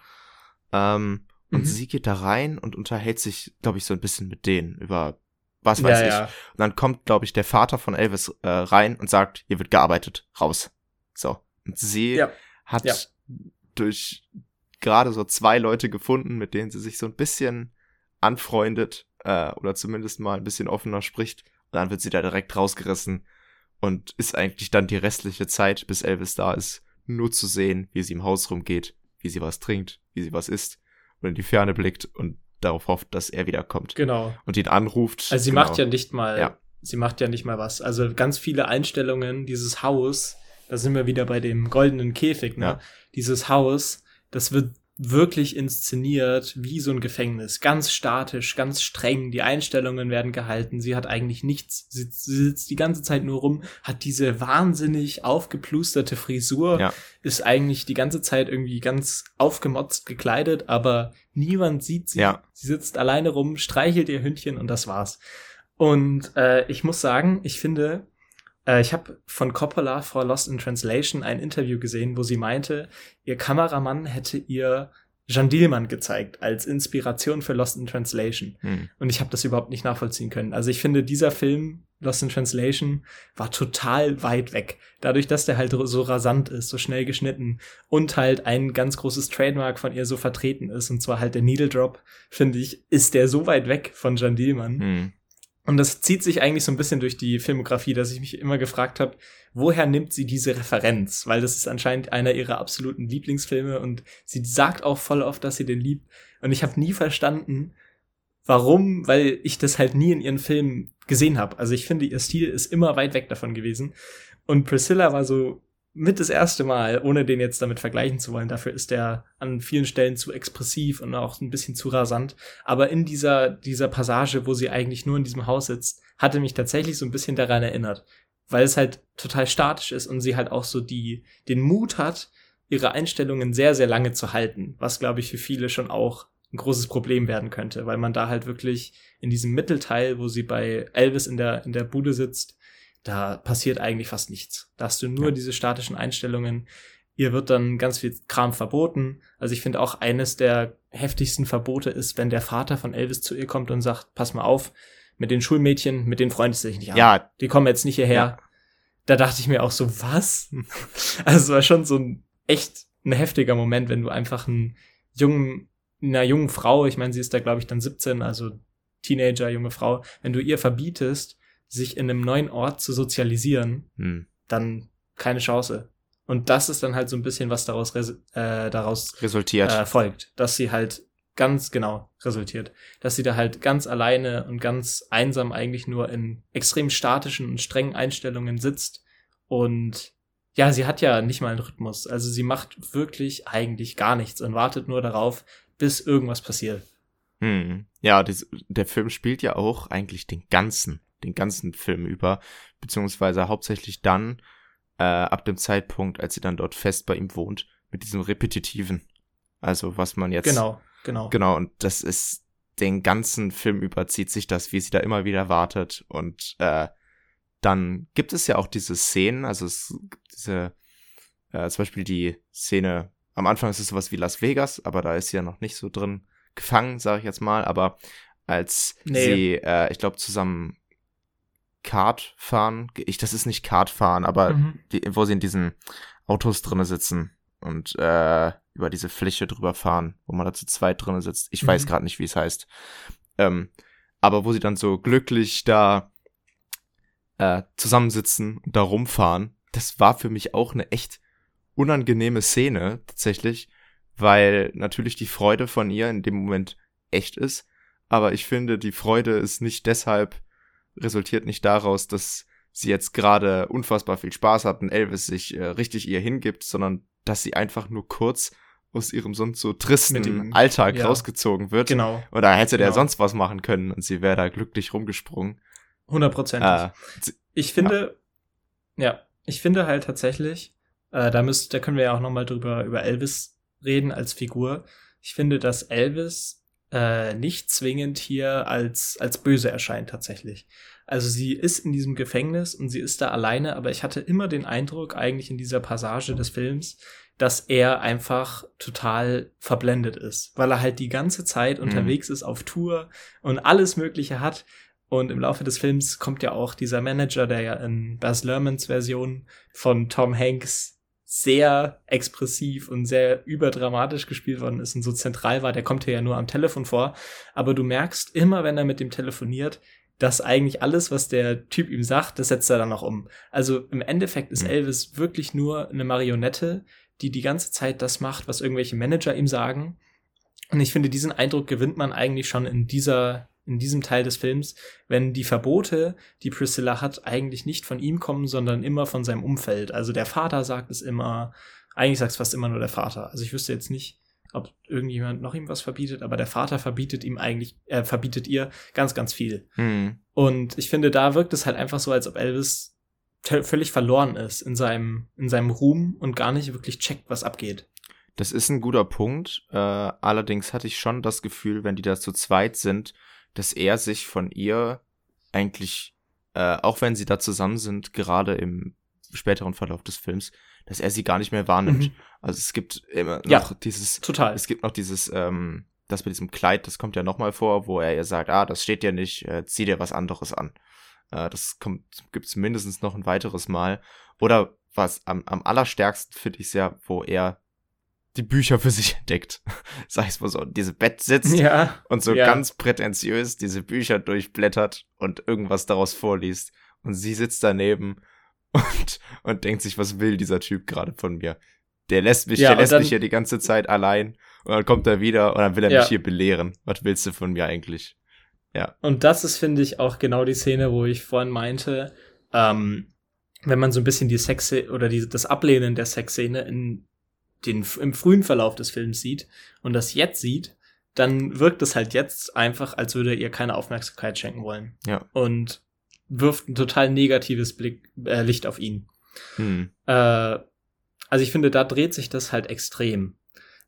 ähm, und mhm. sie geht da rein und unterhält sich, glaube ich, so ein bisschen mit denen über was weiß ja, ich. Ja. Und dann kommt, glaube ich, der Vater von Elvis äh, rein und sagt, hier wird gearbeitet, raus. So. Und sie ja. hat durch gerade so zwei Leute gefunden, mit denen sie sich so ein bisschen anfreundet äh, oder zumindest mal ein bisschen offener spricht. Und dann wird sie da direkt rausgerissen und ist eigentlich dann die restliche Zeit, bis Elvis da ist, nur zu sehen, wie sie im Haus rumgeht, wie sie was trinkt, wie sie was isst und in die Ferne blickt und darauf hofft, dass er wiederkommt.
Genau.
Und ihn anruft.
Also sie
genau.
macht ja nicht mal, ja. sie macht ja nicht mal was. Also ganz viele Einstellungen, dieses Haus, da sind wir wieder bei dem goldenen Käfig, ne? Ja. Dieses Haus, das wird wirklich inszeniert wie so ein Gefängnis. Ganz statisch, ganz streng. Die Einstellungen werden gehalten. Sie hat eigentlich nichts. Sie, sie sitzt die ganze Zeit nur rum, hat diese wahnsinnig aufgeplusterte Frisur, ja. ist eigentlich die ganze Zeit irgendwie ganz aufgemotzt gekleidet, aber niemand sieht sie. Ja. Sie sitzt alleine rum, streichelt ihr Hündchen und das war's. Und äh, ich muss sagen, ich finde, äh, ich habe von Coppola vor Lost in Translation ein Interview gesehen, wo sie meinte, ihr Kameramann hätte ihr Jean Dielmann gezeigt als Inspiration für Lost in Translation. Hm. Und ich habe das überhaupt nicht nachvollziehen können. Also ich finde, dieser Film, Lost in Translation, war total weit weg. Dadurch, dass der halt so rasant ist, so schnell geschnitten und halt ein ganz großes Trademark von ihr so vertreten ist, und zwar halt der Needle Drop, finde ich, ist der so weit weg von Jean Dielmann. Hm. Und das zieht sich eigentlich so ein bisschen durch die Filmografie, dass ich mich immer gefragt habe, woher nimmt sie diese Referenz? Weil das ist anscheinend einer ihrer absoluten Lieblingsfilme und sie sagt auch voll oft, dass sie den liebt. Und ich habe nie verstanden, warum, weil ich das halt nie in ihren Filmen gesehen habe. Also ich finde, ihr Stil ist immer weit weg davon gewesen. Und Priscilla war so mit das erste Mal, ohne den jetzt damit vergleichen zu wollen. Dafür ist er an vielen Stellen zu expressiv und auch ein bisschen zu rasant. Aber in dieser, dieser Passage, wo sie eigentlich nur in diesem Haus sitzt, hatte mich tatsächlich so ein bisschen daran erinnert. Weil es halt total statisch ist und sie halt auch so die, den Mut hat, ihre Einstellungen sehr, sehr lange zu halten. Was, glaube ich, für viele schon auch ein großes Problem werden könnte, weil man da halt wirklich in diesem Mittelteil, wo sie bei Elvis in der, in der Bude sitzt, da passiert eigentlich fast nichts. Da hast du nur ja. diese statischen Einstellungen. Ihr wird dann ganz viel Kram verboten. Also ich finde auch eines der heftigsten Verbote ist, wenn der Vater von Elvis zu ihr kommt und sagt, pass mal auf, mit den Schulmädchen, mit denen freundest du dich nicht an. Ja. Die kommen jetzt nicht hierher. Ja. Da dachte ich mir auch so, was? [laughs] also es war schon so ein echt ein heftiger Moment, wenn du einfach einen jungen, einer jungen Frau, ich meine, sie ist da glaube ich dann 17, also Teenager, junge Frau, wenn du ihr verbietest, sich in einem neuen Ort zu sozialisieren, hm. dann keine Chance. Und das ist dann halt so ein bisschen, was daraus, äh, daraus
resultiert.
Äh, folgt, dass sie halt ganz genau resultiert, dass sie da halt ganz alleine und ganz einsam eigentlich nur in extrem statischen und strengen Einstellungen sitzt und ja, sie hat ja nicht mal einen Rhythmus. Also sie macht wirklich eigentlich gar nichts und wartet nur darauf, bis irgendwas passiert.
Hm. Ja, das, der Film spielt ja auch eigentlich den ganzen den ganzen Film über, beziehungsweise hauptsächlich dann, äh, ab dem Zeitpunkt, als sie dann dort fest bei ihm wohnt, mit diesem Repetitiven. Also was man jetzt.
Genau, genau.
Genau, und das ist den ganzen Film überzieht sich das, wie sie da immer wieder wartet. Und äh, dann gibt es ja auch diese Szenen, also es, diese, äh, zum Beispiel die Szene, am Anfang ist es sowas wie Las Vegas, aber da ist sie ja noch nicht so drin gefangen, sage ich jetzt mal, aber als nee. sie, äh, ich glaube, zusammen Kart fahren. Ich, das ist nicht Kart fahren, aber mhm. die, wo sie in diesen Autos drinne sitzen und äh, über diese Fläche drüber fahren, wo man da zu zweit drinne sitzt. Ich mhm. weiß gerade nicht, wie es heißt. Ähm, aber wo sie dann so glücklich da äh, zusammensitzen und da rumfahren. Das war für mich auch eine echt unangenehme Szene tatsächlich, weil natürlich die Freude von ihr in dem Moment echt ist, aber ich finde, die Freude ist nicht deshalb, resultiert nicht daraus, dass sie jetzt gerade unfassbar viel Spaß hat und Elvis sich äh, richtig ihr hingibt, sondern dass sie einfach nur kurz aus ihrem sonst so tristen dem, Alltag ja. rausgezogen wird.
Genau.
Oder hätte genau. der sonst was machen können und sie wäre da glücklich rumgesprungen.
Hundertprozentig. Äh, ich finde, ja. ja. ich finde halt tatsächlich, äh, da müsst, da können wir ja auch noch mal drüber über Elvis reden als Figur. Ich finde, dass Elvis äh, nicht zwingend hier als als böse erscheint tatsächlich. Also sie ist in diesem Gefängnis und sie ist da alleine, aber ich hatte immer den Eindruck eigentlich in dieser Passage des Films, dass er einfach total verblendet ist, weil er halt die ganze Zeit mhm. unterwegs ist auf Tour und alles Mögliche hat. Und im Laufe des Films kommt ja auch dieser Manager, der ja in Baz Luhrmanns Version von Tom Hanks sehr expressiv und sehr überdramatisch gespielt worden ist und so zentral war, der kommt hier ja nur am Telefon vor. Aber du merkst immer, wenn er mit dem telefoniert, dass eigentlich alles, was der Typ ihm sagt, das setzt er dann auch um. Also im Endeffekt ist mhm. Elvis wirklich nur eine Marionette, die die ganze Zeit das macht, was irgendwelche Manager ihm sagen. Und ich finde, diesen Eindruck gewinnt man eigentlich schon in dieser, in diesem Teil des Films, wenn die Verbote, die Priscilla hat, eigentlich nicht von ihm kommen, sondern immer von seinem Umfeld. Also der Vater sagt es immer, eigentlich sagt es fast immer nur der Vater. Also ich wüsste jetzt nicht, ob irgendjemand noch ihm was verbietet, aber der Vater verbietet ihm eigentlich, er äh, verbietet ihr ganz, ganz viel. Hm. Und ich finde, da wirkt es halt einfach so, als ob Elvis völlig verloren ist in seinem, in seinem Ruhm und gar nicht wirklich checkt, was abgeht.
Das ist ein guter Punkt. Äh, allerdings hatte ich schon das Gefühl, wenn die da zu zweit sind, dass er sich von ihr eigentlich, äh, auch wenn sie da zusammen sind, gerade im späteren Verlauf des Films, dass er sie gar nicht mehr wahrnimmt. Mhm. Also es gibt immer noch ja, dieses,
total.
Es gibt noch dieses, ähm, das mit diesem Kleid, das kommt ja nochmal vor, wo er ihr sagt, ah, das steht dir nicht, äh, zieh dir was anderes an. Äh, das kommt, gibt's mindestens noch ein weiteres Mal. Oder was am, am allerstärksten finde ich ja, wo er die Bücher für sich [laughs] entdeckt. Sag ich mal so, diese Bett sitzt ja, und so ja. ganz prätentiös diese Bücher durchblättert und irgendwas daraus vorliest. Und sie sitzt daneben [laughs] und, und denkt sich, was will dieser Typ gerade von mir? Der lässt mich, ja, der lässt dann, mich hier die ganze Zeit allein und dann kommt er wieder und dann will er mich hier belehren. Was willst du von mir eigentlich?
Ja. Und das ist, finde ich, auch genau die Szene, wo ich vorhin meinte, ähm, wenn man so ein bisschen die Sex oder die, das Ablehnen der Sexszene in den, im frühen Verlauf des Films sieht und das jetzt sieht, dann wirkt es halt jetzt einfach, als würde ihr keine Aufmerksamkeit schenken wollen.
Ja.
Und wirft ein total negatives Blick, äh, Licht auf ihn. Hm. Äh, also ich finde, da dreht sich das halt extrem.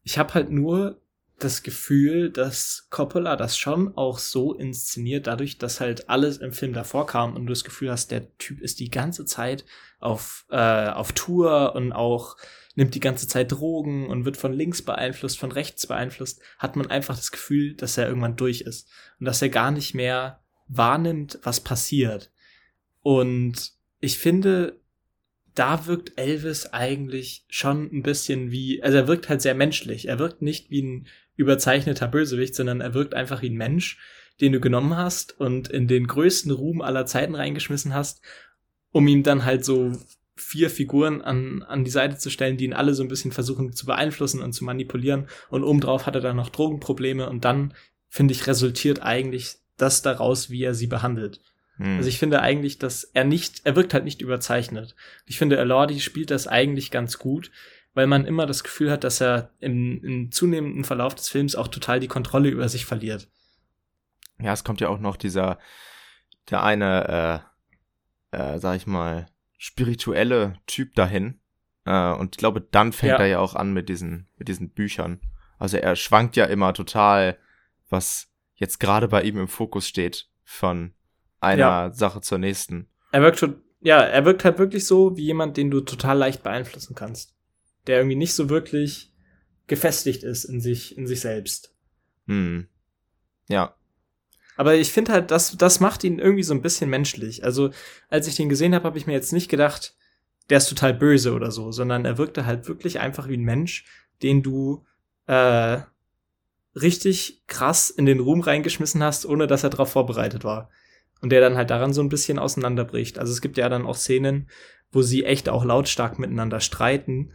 Ich habe halt nur das Gefühl, dass Coppola das schon auch so inszeniert, dadurch, dass halt alles im Film davor kam und du das Gefühl hast, der Typ ist die ganze Zeit auf, äh, auf Tour und auch nimmt die ganze Zeit Drogen und wird von links beeinflusst, von rechts beeinflusst, hat man einfach das Gefühl, dass er irgendwann durch ist und dass er gar nicht mehr wahrnimmt, was passiert. Und ich finde, da wirkt Elvis eigentlich schon ein bisschen wie, also er wirkt halt sehr menschlich. Er wirkt nicht wie ein überzeichneter Bösewicht, sondern er wirkt einfach wie ein Mensch, den du genommen hast und in den größten Ruhm aller Zeiten reingeschmissen hast, um ihm dann halt so vier Figuren an, an die Seite zu stellen, die ihn alle so ein bisschen versuchen zu beeinflussen und zu manipulieren. Und obendrauf hat er dann noch Drogenprobleme und dann, finde ich, resultiert eigentlich das daraus, wie er sie behandelt. Hm. Also ich finde eigentlich, dass er nicht, er wirkt halt nicht überzeichnet. Ich finde, Elordi spielt das eigentlich ganz gut, weil man immer das Gefühl hat, dass er im, im zunehmenden Verlauf des Films auch total die Kontrolle über sich verliert.
Ja, es kommt ja auch noch dieser, der eine, äh, äh, sag ich mal, spirituelle Typ dahin. Äh, und ich glaube, dann fängt ja. er ja auch an mit diesen, mit diesen Büchern. Also er schwankt ja immer total, was jetzt gerade bei ihm im Fokus steht, von einer ja. Sache zur nächsten.
Er wirkt schon, ja, er wirkt halt wirklich so wie jemand, den du total leicht beeinflussen kannst der irgendwie nicht so wirklich gefestigt ist in sich, in sich selbst.
Hm. Ja.
Aber ich finde halt, das, das macht ihn irgendwie so ein bisschen menschlich. Also, als ich den gesehen habe, habe ich mir jetzt nicht gedacht, der ist total böse oder so, sondern er wirkte halt wirklich einfach wie ein Mensch, den du äh, richtig krass in den Ruhm reingeschmissen hast, ohne dass er darauf vorbereitet war. und der dann halt daran so ein bisschen auseinanderbricht. Also es gibt ja dann auch Szenen, wo sie echt auch lautstark miteinander streiten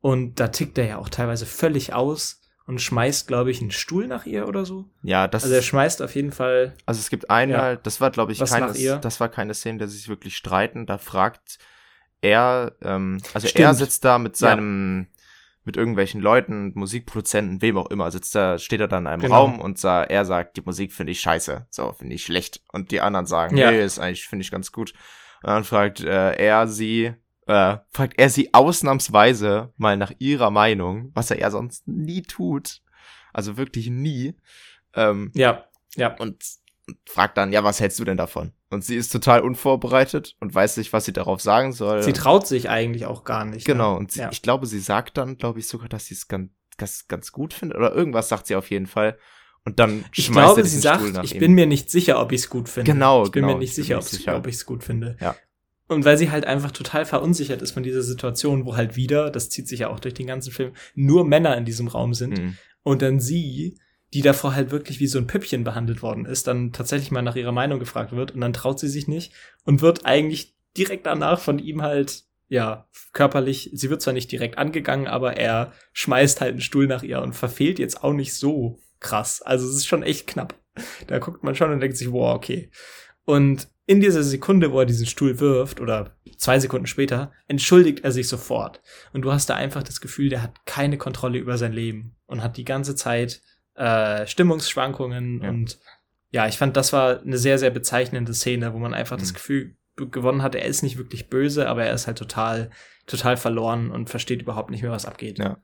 und da tickt er ja auch teilweise völlig aus und schmeißt, glaube ich, einen Stuhl nach ihr oder so.
Ja, das.
Also er schmeißt auf jeden Fall.
Also es gibt einmal, ja, das war, glaube ich, keine, das war keine Szene, der sich wirklich streiten. Da fragt er, ähm, also Stimmt. er sitzt da mit seinem, ja. mit irgendwelchen Leuten, Musikproduzenten, wem auch immer, sitzt da, steht er dann in einem genau. Raum und sa er sagt, die Musik finde ich scheiße, so finde ich schlecht. Und die anderen sagen, ja. nee, ist eigentlich finde ich ganz gut. Und dann fragt äh, er sie, äh, fragt er sie ausnahmsweise mal nach ihrer Meinung, was er ja sonst nie tut. Also wirklich nie. Ähm,
ja, ja.
Und, fragt dann, ja, was hältst du denn davon? Und sie ist total unvorbereitet und weiß nicht, was sie darauf sagen soll.
Sie traut sich eigentlich auch gar nicht.
Ne? Genau, ne? und sie, ja. ich glaube, sie sagt dann, glaube ich, sogar, dass sie es ganz, ganz, ganz gut findet. Oder irgendwas sagt sie auf jeden Fall. Und dann
ich glaube, sie sagt, ich ihm. bin mir nicht sicher, ob ich es gut finde.
Genau,
ich bin
genau,
mir nicht sicher, sicher. ob ich es gut finde.
Ja.
Und weil sie halt einfach total verunsichert ist von dieser Situation, wo halt wieder, das zieht sich ja auch durch den ganzen Film, nur Männer in diesem Raum sind. Mhm. Und dann sie, die davor halt wirklich wie so ein Püppchen behandelt worden ist, dann tatsächlich mal nach ihrer Meinung gefragt wird und dann traut sie sich nicht und wird eigentlich direkt danach von ihm halt, ja, körperlich, sie wird zwar nicht direkt angegangen, aber er schmeißt halt einen Stuhl nach ihr und verfehlt jetzt auch nicht so krass. Also es ist schon echt knapp. Da guckt man schon und denkt sich, wow, okay. Und in dieser Sekunde, wo er diesen Stuhl wirft, oder zwei Sekunden später, entschuldigt er sich sofort. Und du hast da einfach das Gefühl, der hat keine Kontrolle über sein Leben und hat die ganze Zeit äh, Stimmungsschwankungen ja. und ja, ich fand, das war eine sehr, sehr bezeichnende Szene, wo man einfach mhm. das Gefühl gewonnen hat, er ist nicht wirklich böse, aber er ist halt total, total verloren und versteht überhaupt nicht mehr, was abgeht.
Ja.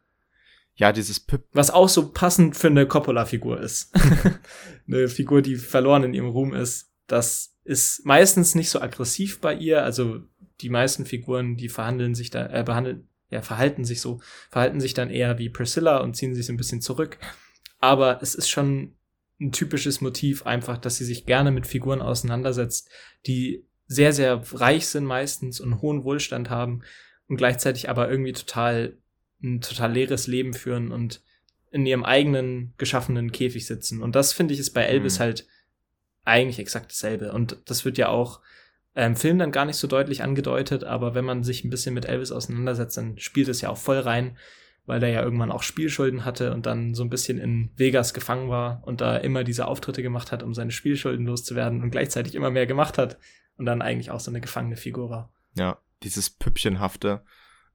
Ja, dieses Pip.
Was auch so passend für eine Coppola-Figur ist. [laughs] [laughs] eine Figur, die verloren in ihrem Ruhm ist. Das ist meistens nicht so aggressiv bei ihr. Also die meisten Figuren, die verhandeln sich da, äh, behandeln, ja, verhalten sich so, verhalten sich dann eher wie Priscilla und ziehen sich so ein bisschen zurück. Aber es ist schon ein typisches Motiv einfach, dass sie sich gerne mit Figuren auseinandersetzt, die sehr, sehr reich sind meistens und hohen Wohlstand haben und gleichzeitig aber irgendwie total, ein total leeres Leben führen und in ihrem eigenen geschaffenen Käfig sitzen. Und das finde ich ist bei Elvis mhm. halt eigentlich exakt dasselbe. Und das wird ja auch im Film dann gar nicht so deutlich angedeutet, aber wenn man sich ein bisschen mit Elvis auseinandersetzt, dann spielt es ja auch voll rein, weil der ja irgendwann auch Spielschulden hatte und dann so ein bisschen in Vegas gefangen war und da immer diese Auftritte gemacht hat, um seine Spielschulden loszuwerden und gleichzeitig immer mehr gemacht hat und dann eigentlich auch so eine gefangene Figur war.
Ja, dieses Püppchenhafte,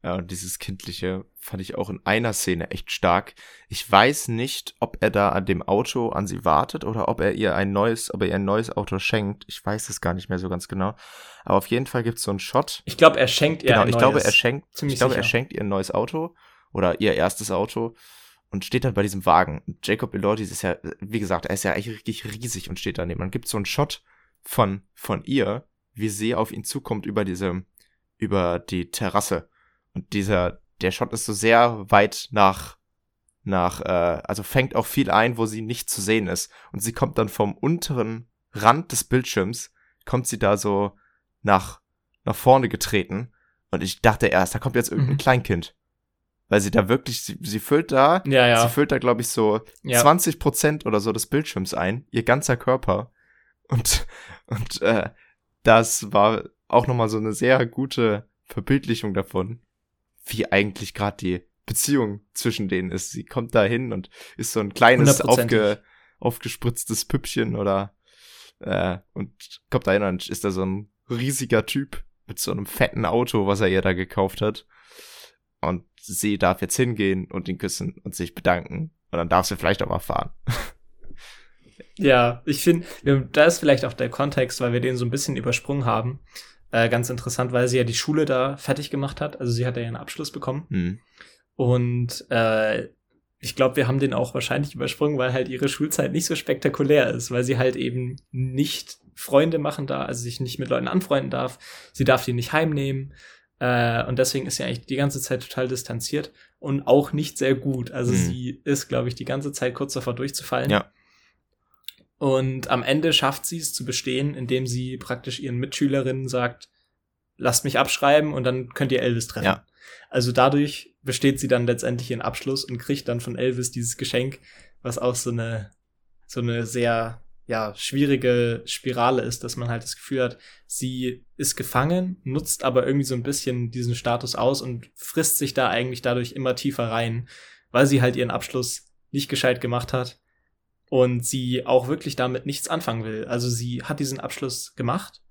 ja, und dieses Kindliche fand ich auch in einer Szene echt stark. Ich weiß nicht, ob er da an dem Auto an sie wartet oder ob er ihr ein neues, ob er ihr ein neues Auto schenkt. Ich weiß es gar nicht mehr so ganz genau. Aber auf jeden Fall gibt es so einen Shot.
Ich glaube, er schenkt ihr
genau,
ein
ich
neues.
Glaube, er schenkt, ich glaube, sicher. er schenkt ihr ein neues Auto oder ihr erstes Auto und steht dann bei diesem Wagen. Jacob Elordi ist ja, wie gesagt, er ist ja eigentlich richtig riesig und steht daneben. Man gibt so einen Shot von, von ihr, wie sie auf ihn zukommt über diese, über die Terrasse und dieser, der Shot ist so sehr weit nach, nach, äh, also fängt auch viel ein, wo sie nicht zu sehen ist. Und sie kommt dann vom unteren Rand des Bildschirms, kommt sie da so nach, nach vorne getreten. Und ich dachte erst, da kommt jetzt irgendein mhm. Kleinkind. Weil sie da wirklich, sie, sie füllt da,
ja, ja.
sie füllt da, glaube ich, so ja. 20 Prozent oder so des Bildschirms ein, ihr ganzer Körper. Und, und äh, das war auch nochmal so eine sehr gute Verbildlichung davon, wie eigentlich gerade die Beziehung zwischen denen ist. Sie kommt da hin und ist so ein kleines aufge, aufgespritztes Püppchen oder äh, und kommt da hin und ist da so ein riesiger Typ mit so einem fetten Auto, was er ihr da gekauft hat. Und sie darf jetzt hingehen und ihn küssen und sich bedanken. Und dann darf sie vielleicht auch mal fahren.
Ja, ich finde, da ist vielleicht auch der Kontext, weil wir den so ein bisschen übersprungen haben. Äh, ganz interessant, weil sie ja die Schule da fertig gemacht hat. Also sie hat ja ihren Abschluss bekommen.
Mhm.
Und äh, ich glaube, wir haben den auch wahrscheinlich übersprungen, weil halt ihre Schulzeit nicht so spektakulär ist, weil sie halt eben nicht Freunde machen darf, also sich nicht mit Leuten anfreunden darf. Sie darf die nicht heimnehmen. Äh, und deswegen ist sie eigentlich die ganze Zeit total distanziert und auch nicht sehr gut. Also mhm. sie ist, glaube ich, die ganze Zeit kurz davor durchzufallen.
Ja.
Und am Ende schafft sie es zu bestehen, indem sie praktisch ihren Mitschülerinnen sagt, lasst mich abschreiben und dann könnt ihr Elvis treffen.
Ja.
Also dadurch besteht sie dann letztendlich ihren Abschluss und kriegt dann von Elvis dieses Geschenk, was auch so eine, so eine sehr ja, schwierige Spirale ist, dass man halt das Gefühl hat, sie ist gefangen, nutzt aber irgendwie so ein bisschen diesen Status aus und frisst sich da eigentlich dadurch immer tiefer rein, weil sie halt ihren Abschluss nicht gescheit gemacht hat und sie auch wirklich damit nichts anfangen will. Also sie hat diesen Abschluss gemacht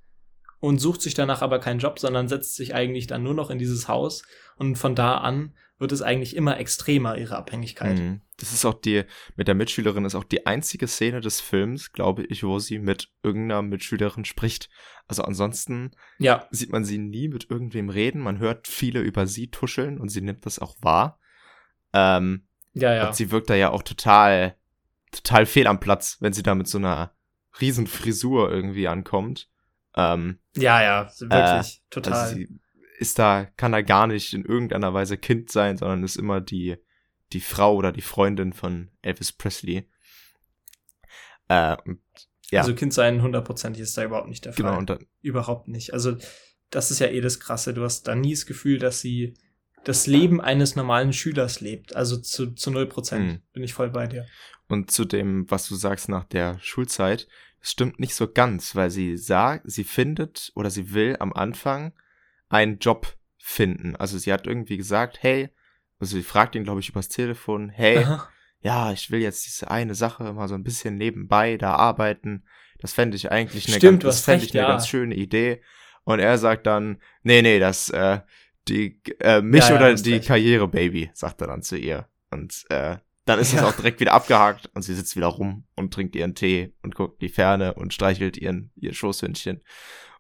und sucht sich danach aber keinen Job, sondern setzt sich eigentlich dann nur noch in dieses Haus und von da an wird es eigentlich immer extremer, ihre Abhängigkeit. Mhm.
Das ist auch die, mit der Mitschülerin ist auch die einzige Szene des Films, glaube ich, wo sie mit irgendeiner Mitschülerin spricht. Also ansonsten ja. sieht man sie nie mit irgendwem reden. Man hört viele über sie tuscheln und sie nimmt das auch wahr. Ähm, ja, ja. Und sie wirkt da ja auch total, total fehl am Platz, wenn sie da mit so einer riesen Frisur irgendwie ankommt. Ähm,
ja, ja, wirklich, äh, total. Also
sie ist da, kann da gar nicht in irgendeiner Weise Kind sein, sondern ist immer die, die Frau oder die Freundin von Elvis Presley.
Äh, und, ja. Also Kind sein hundertprozentig ist da überhaupt nicht der Fall. Genau, und dann, überhaupt nicht. Also das ist ja eh das Krasse. Du hast da nie das Gefühl, dass sie das Leben eines normalen Schülers lebt. Also zu, zu 0 Prozent mhm. bin ich voll bei dir.
Und zu dem, was du sagst nach der Schulzeit, das stimmt nicht so ganz, weil sie sagt, sie findet oder sie will am Anfang einen Job finden. Also sie hat irgendwie gesagt, hey, also sie fragt ihn, glaube ich, übers Telefon, hey, Aha. ja, ich will jetzt diese eine Sache mal so ein bisschen nebenbei da arbeiten. Das fände ich eigentlich eine, Stimmt, ganz, das fände ich eine ja. ganz schöne Idee. Und er sagt dann, nee, nee, das, äh, die, äh, mich ja, ja, oder die recht. Karriere, Baby, sagt er dann zu ihr. Und äh, dann ist es auch direkt wieder abgehakt und sie sitzt wieder rum und trinkt ihren Tee und guckt die Ferne und streichelt ihren, ihr Schoßhündchen.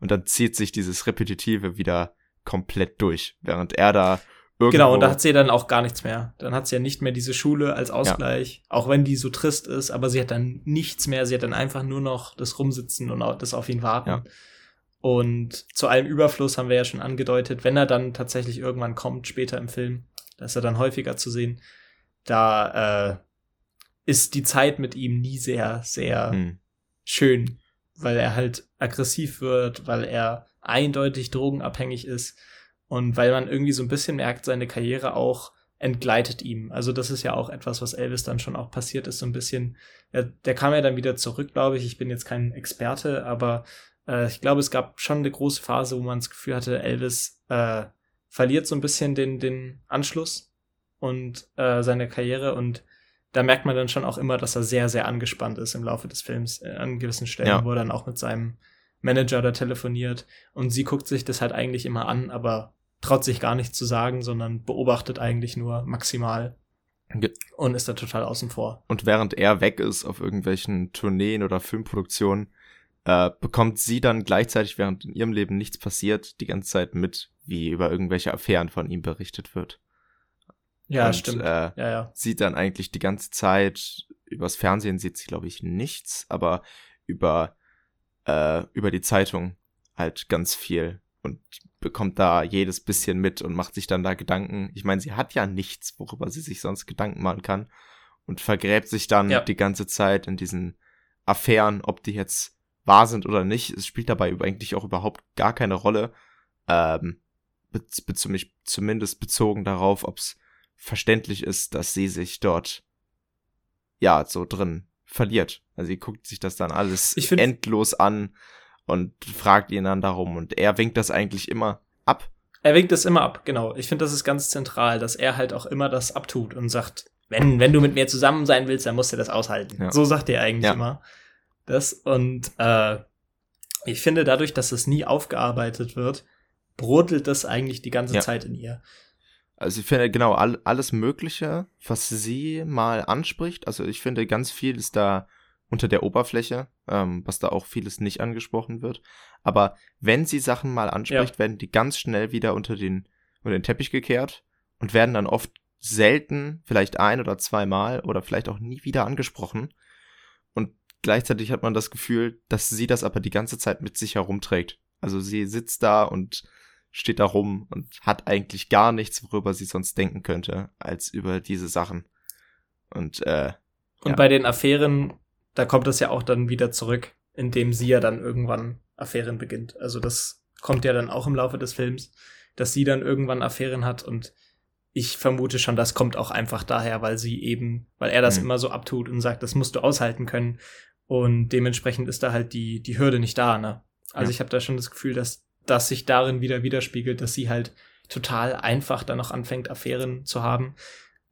Und dann zieht sich dieses Repetitive wieder komplett durch, während er da
irgendwo Genau, und da hat sie dann auch gar nichts mehr. Dann hat sie ja nicht mehr diese Schule als Ausgleich, ja. auch wenn die so trist ist, aber sie hat dann nichts mehr. Sie hat dann einfach nur noch das Rumsitzen und das auf ihn warten. Ja. Und zu allem Überfluss haben wir ja schon angedeutet, wenn er dann tatsächlich irgendwann kommt, später im Film, da ist er dann häufiger zu sehen, da äh, ist die Zeit mit ihm nie sehr, sehr hm. schön, weil er halt aggressiv wird, weil er eindeutig drogenabhängig ist und weil man irgendwie so ein bisschen merkt, seine Karriere auch entgleitet ihm. Also das ist ja auch etwas, was Elvis dann schon auch passiert ist, so ein bisschen. Der, der kam ja dann wieder zurück, glaube ich. Ich bin jetzt kein Experte, aber äh, ich glaube, es gab schon eine große Phase, wo man das Gefühl hatte, Elvis äh, verliert so ein bisschen den, den Anschluss und äh, seine Karriere und da merkt man dann schon auch immer, dass er sehr, sehr angespannt ist im Laufe des Films äh, an gewissen Stellen, ja. wo er dann auch mit seinem Manager da telefoniert und sie guckt sich das halt eigentlich immer an, aber traut sich gar nichts zu sagen, sondern beobachtet eigentlich nur maximal und ist da total außen vor.
Und während er weg ist auf irgendwelchen Tourneen oder Filmproduktionen, äh, bekommt sie dann gleichzeitig, während in ihrem Leben nichts passiert, die ganze Zeit mit, wie über irgendwelche Affären von ihm berichtet wird.
Ja, und, stimmt.
Äh, ja, ja. Sieht dann eigentlich die ganze Zeit, übers Fernsehen sieht sie, glaube ich, nichts, aber über, äh, über die Zeitung halt ganz viel und bekommt da jedes bisschen mit und macht sich dann da Gedanken. Ich meine, sie hat ja nichts, worüber sie sich sonst Gedanken machen kann und vergräbt sich dann ja. die ganze Zeit in diesen Affären, ob die jetzt wahr sind oder nicht. Es spielt dabei eigentlich auch überhaupt gar keine Rolle. Ähm, be be zumindest bezogen darauf, ob es verständlich ist, dass sie sich dort ja so drin verliert. Also sie guckt sich das dann alles endlos an und fragt ihn dann darum und er winkt das eigentlich immer ab.
Er winkt das immer ab, genau. Ich finde, das ist ganz zentral, dass er halt auch immer das abtut und sagt, wenn, wenn du mit mir zusammen sein willst, dann musst du das aushalten. Ja. So sagt er eigentlich ja. immer. Das und äh, ich finde, dadurch, dass es nie aufgearbeitet wird, brodelt das eigentlich die ganze ja. Zeit in ihr.
Also ich finde genau all, alles Mögliche, was sie mal anspricht. Also ich finde ganz viel ist da unter der Oberfläche, ähm, was da auch vieles nicht angesprochen wird. Aber wenn sie Sachen mal anspricht, ja. werden die ganz schnell wieder unter den, unter den Teppich gekehrt und werden dann oft selten, vielleicht ein oder zweimal oder vielleicht auch nie wieder angesprochen. Und gleichzeitig hat man das Gefühl, dass sie das aber die ganze Zeit mit sich herumträgt. Also sie sitzt da und steht da rum und hat eigentlich gar nichts, worüber sie sonst denken könnte, als über diese Sachen. Und, äh,
und ja. bei den Affären, da kommt das ja auch dann wieder zurück, indem sie ja dann irgendwann Affären beginnt. Also das kommt ja dann auch im Laufe des Films, dass sie dann irgendwann Affären hat und ich vermute schon, das kommt auch einfach daher, weil sie eben, weil er das mhm. immer so abtut und sagt, das musst du aushalten können. Und dementsprechend ist da halt die, die Hürde nicht da, ne? Also ja. ich habe da schon das Gefühl, dass das sich darin wieder widerspiegelt, dass sie halt total einfach dann noch anfängt, Affären zu haben.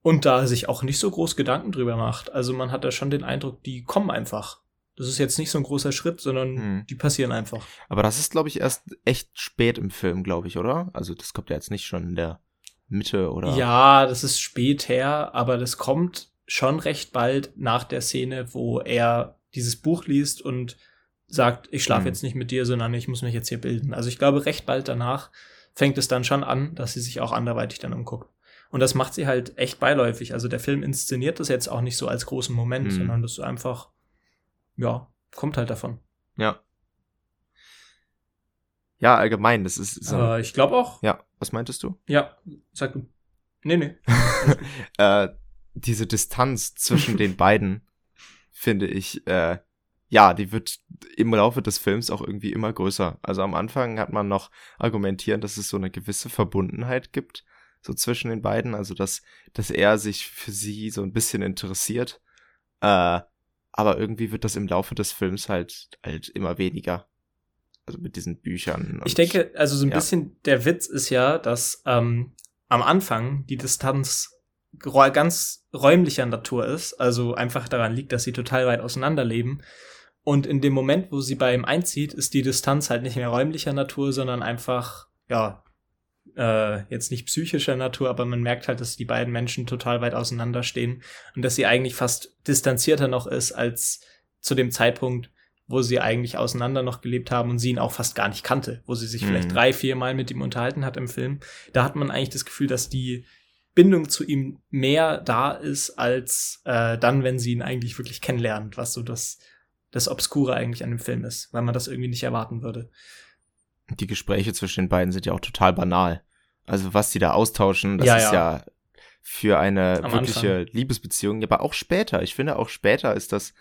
Und da sich auch nicht so groß Gedanken drüber macht. Also man hat da schon den Eindruck, die kommen einfach. Das ist jetzt nicht so ein großer Schritt, sondern hm. die passieren einfach.
Aber das ist, glaube ich, erst echt spät im Film, glaube ich, oder? Also das kommt ja jetzt nicht schon in der Mitte, oder?
Ja, das ist spät her, aber das kommt schon recht bald nach der Szene, wo er dieses Buch liest und sagt, ich schlafe hm. jetzt nicht mit dir, sondern ich muss mich jetzt hier bilden. Also ich glaube, recht bald danach fängt es dann schon an, dass sie sich auch anderweitig dann umguckt. Und das macht sie halt echt beiläufig. Also der Film inszeniert das jetzt auch nicht so als großen Moment, mhm. sondern das ist einfach, ja, kommt halt davon.
Ja. Ja, allgemein, das ist.
So, äh, ich glaube auch.
Ja, was meintest du?
Ja, sag du. Nee, nee. [laughs]
äh, diese Distanz zwischen [laughs] den beiden, finde ich, äh, ja, die wird im Laufe des Films auch irgendwie immer größer. Also am Anfang hat man noch argumentiert, dass es so eine gewisse Verbundenheit gibt, so zwischen den beiden, also dass, dass er sich für sie so ein bisschen interessiert. Äh, aber irgendwie wird das im Laufe des Films halt halt immer weniger. Also mit diesen Büchern.
ich denke, also so ein ja. bisschen der Witz ist ja, dass ähm, am Anfang die Distanz ganz räumlicher Natur ist, also einfach daran liegt, dass sie total weit auseinander leben und in dem Moment, wo sie bei ihm einzieht, ist die Distanz halt nicht mehr räumlicher Natur, sondern einfach, ja, äh, jetzt nicht psychischer Natur, aber man merkt halt, dass die beiden Menschen total weit auseinanderstehen und dass sie eigentlich fast distanzierter noch ist als zu dem Zeitpunkt, wo sie eigentlich auseinander noch gelebt haben und sie ihn auch fast gar nicht kannte, wo sie sich mhm. vielleicht drei, vier Mal mit ihm unterhalten hat im Film. Da hat man eigentlich das Gefühl, dass die Bindung zu ihm mehr da ist, als äh, dann, wenn sie ihn eigentlich wirklich kennenlernt, was so das das Obskure eigentlich an dem Film ist, weil man das irgendwie nicht erwarten würde.
Die Gespräche zwischen den beiden sind ja auch total banal. Also was die da austauschen, das ja, ist ja, ja für eine Am wirkliche Anfang. Liebesbeziehung, aber auch später. Ich finde auch später ist das,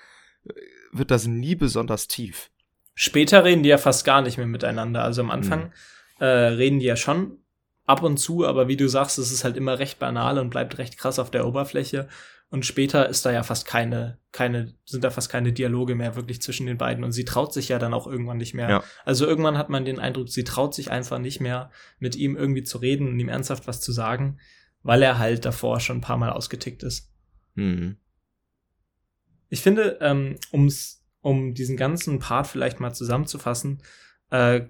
wird das nie besonders tief.
Später reden die ja fast gar nicht mehr miteinander. Also am Anfang hm. äh, reden die ja schon ab und zu, aber wie du sagst, es ist halt immer recht banal und bleibt recht krass auf der Oberfläche. Und später ist da ja fast keine, keine, sind da fast keine Dialoge mehr wirklich zwischen den beiden. Und sie traut sich ja dann auch irgendwann nicht mehr. Ja. Also irgendwann hat man den Eindruck, sie traut sich einfach nicht mehr, mit ihm irgendwie zu reden und ihm ernsthaft was zu sagen, weil er halt davor schon ein paar Mal ausgetickt ist. Mhm. Ich finde, ähm, ums, um diesen ganzen Part vielleicht mal zusammenzufassen, äh,